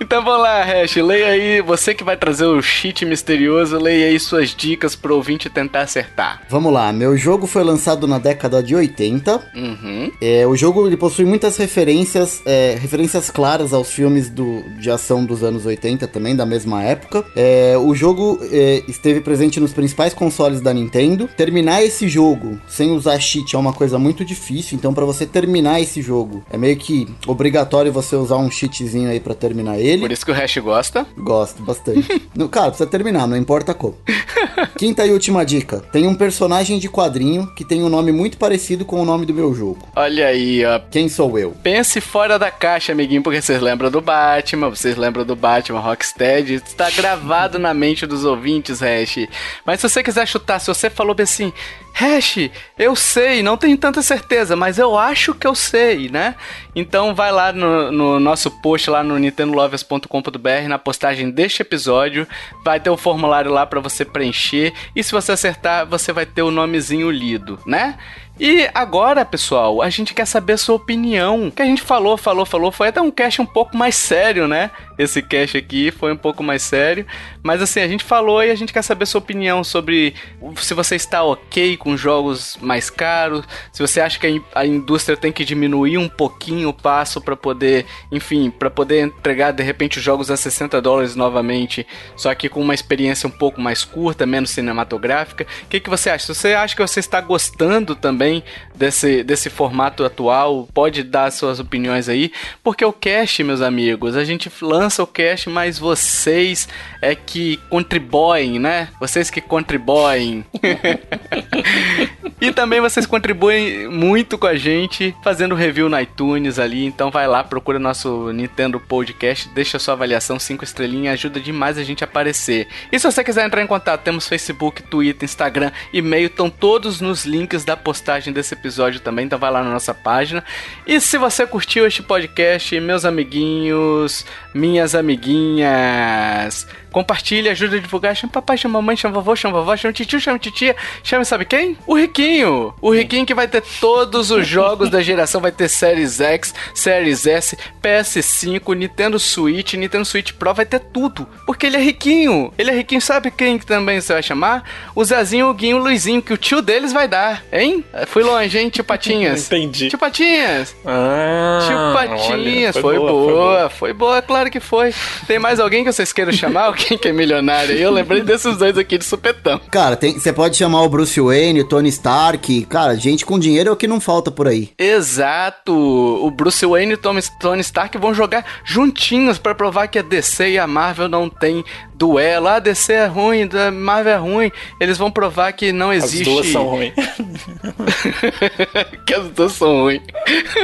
então vamos lá, Hash, leia aí, você que vai trazer o cheat misterioso, leia aí suas dicas pro ouvinte tentar acertar. Vamos lá, meu jogo foi lançado na década de 80. Uhum. É, o jogo ele possui muitas referências, é, referências claras aos filmes do, de ação dos anos 80 também, da mesma época. É, o jogo é, esteve presente nos principais consoles da Nintendo. Terminar esse jogo sem usar cheat é uma coisa muito difícil, então para você terminar esse jogo é meio que obrigatório você usar um cheatzinho aí para terminar ele. Por isso que o Hash gosta? Gosto bastante. no, cara, precisa terminar, não importa como. Quinta e última dica: tem um personagem de quadrinho que tem um nome muito parecido com o nome do meu jogo. Olha aí, ó. Quem sou eu? Pense fora da caixa, amiguinho, porque vocês lembram do Batman, vocês lembram do Batman Rocksteady, está gravado na mente dos ouvintes, Hash. Mas se você quiser chutar, se você falou bem assim, Hash, eu sei, não tenho tanta certeza, mas eu acho que eu sei, né? Então vai lá no, no nosso post lá no nintendolovers.com.br, na postagem deste episódio, vai ter o um formulário lá para você preencher e se você acertar, você vai ter o nomezinho lido, né? E agora, pessoal, a gente quer saber a sua opinião. Que a gente falou, falou, falou, foi até um cast um pouco mais sério, né? Esse cast aqui foi um pouco mais sério. Mas assim, a gente falou e a gente quer saber sua opinião sobre se você está ok com jogos mais caros, se você acha que a indústria tem que diminuir um pouquinho o passo para poder, enfim, para poder entregar de repente os jogos a 60 dólares novamente, só que com uma experiência um pouco mais curta, menos cinematográfica. O que, que você acha? Se você acha que você está gostando também desse, desse formato atual, pode dar suas opiniões aí, porque o cast, meus amigos, a gente lança o cast, mas vocês é que contribuem, né? Vocês que contribuem. e também vocês contribuem muito com a gente fazendo review no iTunes ali, então vai lá, procura nosso Nintendo Podcast, deixa sua avaliação 5 estrelinhas, ajuda demais a gente a aparecer. E se você quiser entrar em contato, temos Facebook, Twitter, Instagram, e-mail, estão todos nos links da postagem desse episódio também, então vai lá na nossa página. E se você curtiu este podcast, meus amiguinhos, minhas amiguinhas, compartilhe, ajuda a divulgar, chama papai, chama mamãe, chama vovô, chama vovó, chama tio, chama titia, chama sabe quem? O Riquinho! O Riquinho que vai ter todos os jogos da geração, vai ter Series X, Series S, PS5, Nintendo Switch, Nintendo Switch Pro, vai ter tudo, porque ele é riquinho. Ele é riquinho, sabe quem também você vai chamar? O Zezinho, o Guinho, o Luizinho, que o tio deles vai dar, hein? Fui longe, hein, tio Patinhas? Entendi. Tio Patinhas! Ah, tio Patinhas, olha, foi, foi, boa, boa, foi boa, foi boa, claro que foi. Tem mais alguém que vocês queiram chamar? Alguém que é milionário? Eu lembrei desses dois aqui de supetão. Cara, você pode chamar o Bruce Wayne, o Tony Stark. Cara, gente com dinheiro é o que não falta por aí. Exato. O Bruce Wayne e o Tony Stark vão jogar juntinhos para provar que a DC e a Marvel não tem duelo. Ah, DC é ruim, Marvel é ruim. Eles vão provar que não existe. As duas são ruins. que as duas são ruins.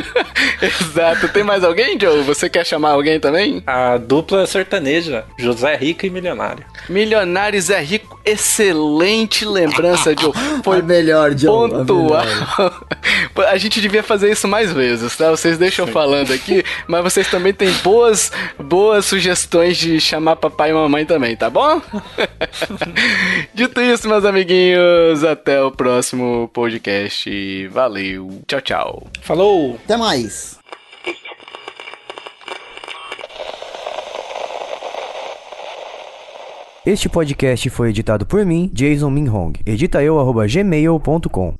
Exato. Tem mais alguém, Joe? Você quer chamar alguém também? A dupla sertaneja, José Rico e Milionário. Milionário Zé Rico, excelente lembrança, Joe. Foi a melhor, Joe. Pontual. A, a gente devia fazer isso mais vezes, tá? Vocês deixam Sim. falando aqui, mas vocês também têm boas, boas sugestões de chamar papai e mamãe também, tá bom? Dito isso, meus amiguinhos, até o próximo podcast. Valeu. Tchau, tchau. Falou. Até mais. Este podcast foi editado por mim, Jason Minhong. Edita eu, gmail.com.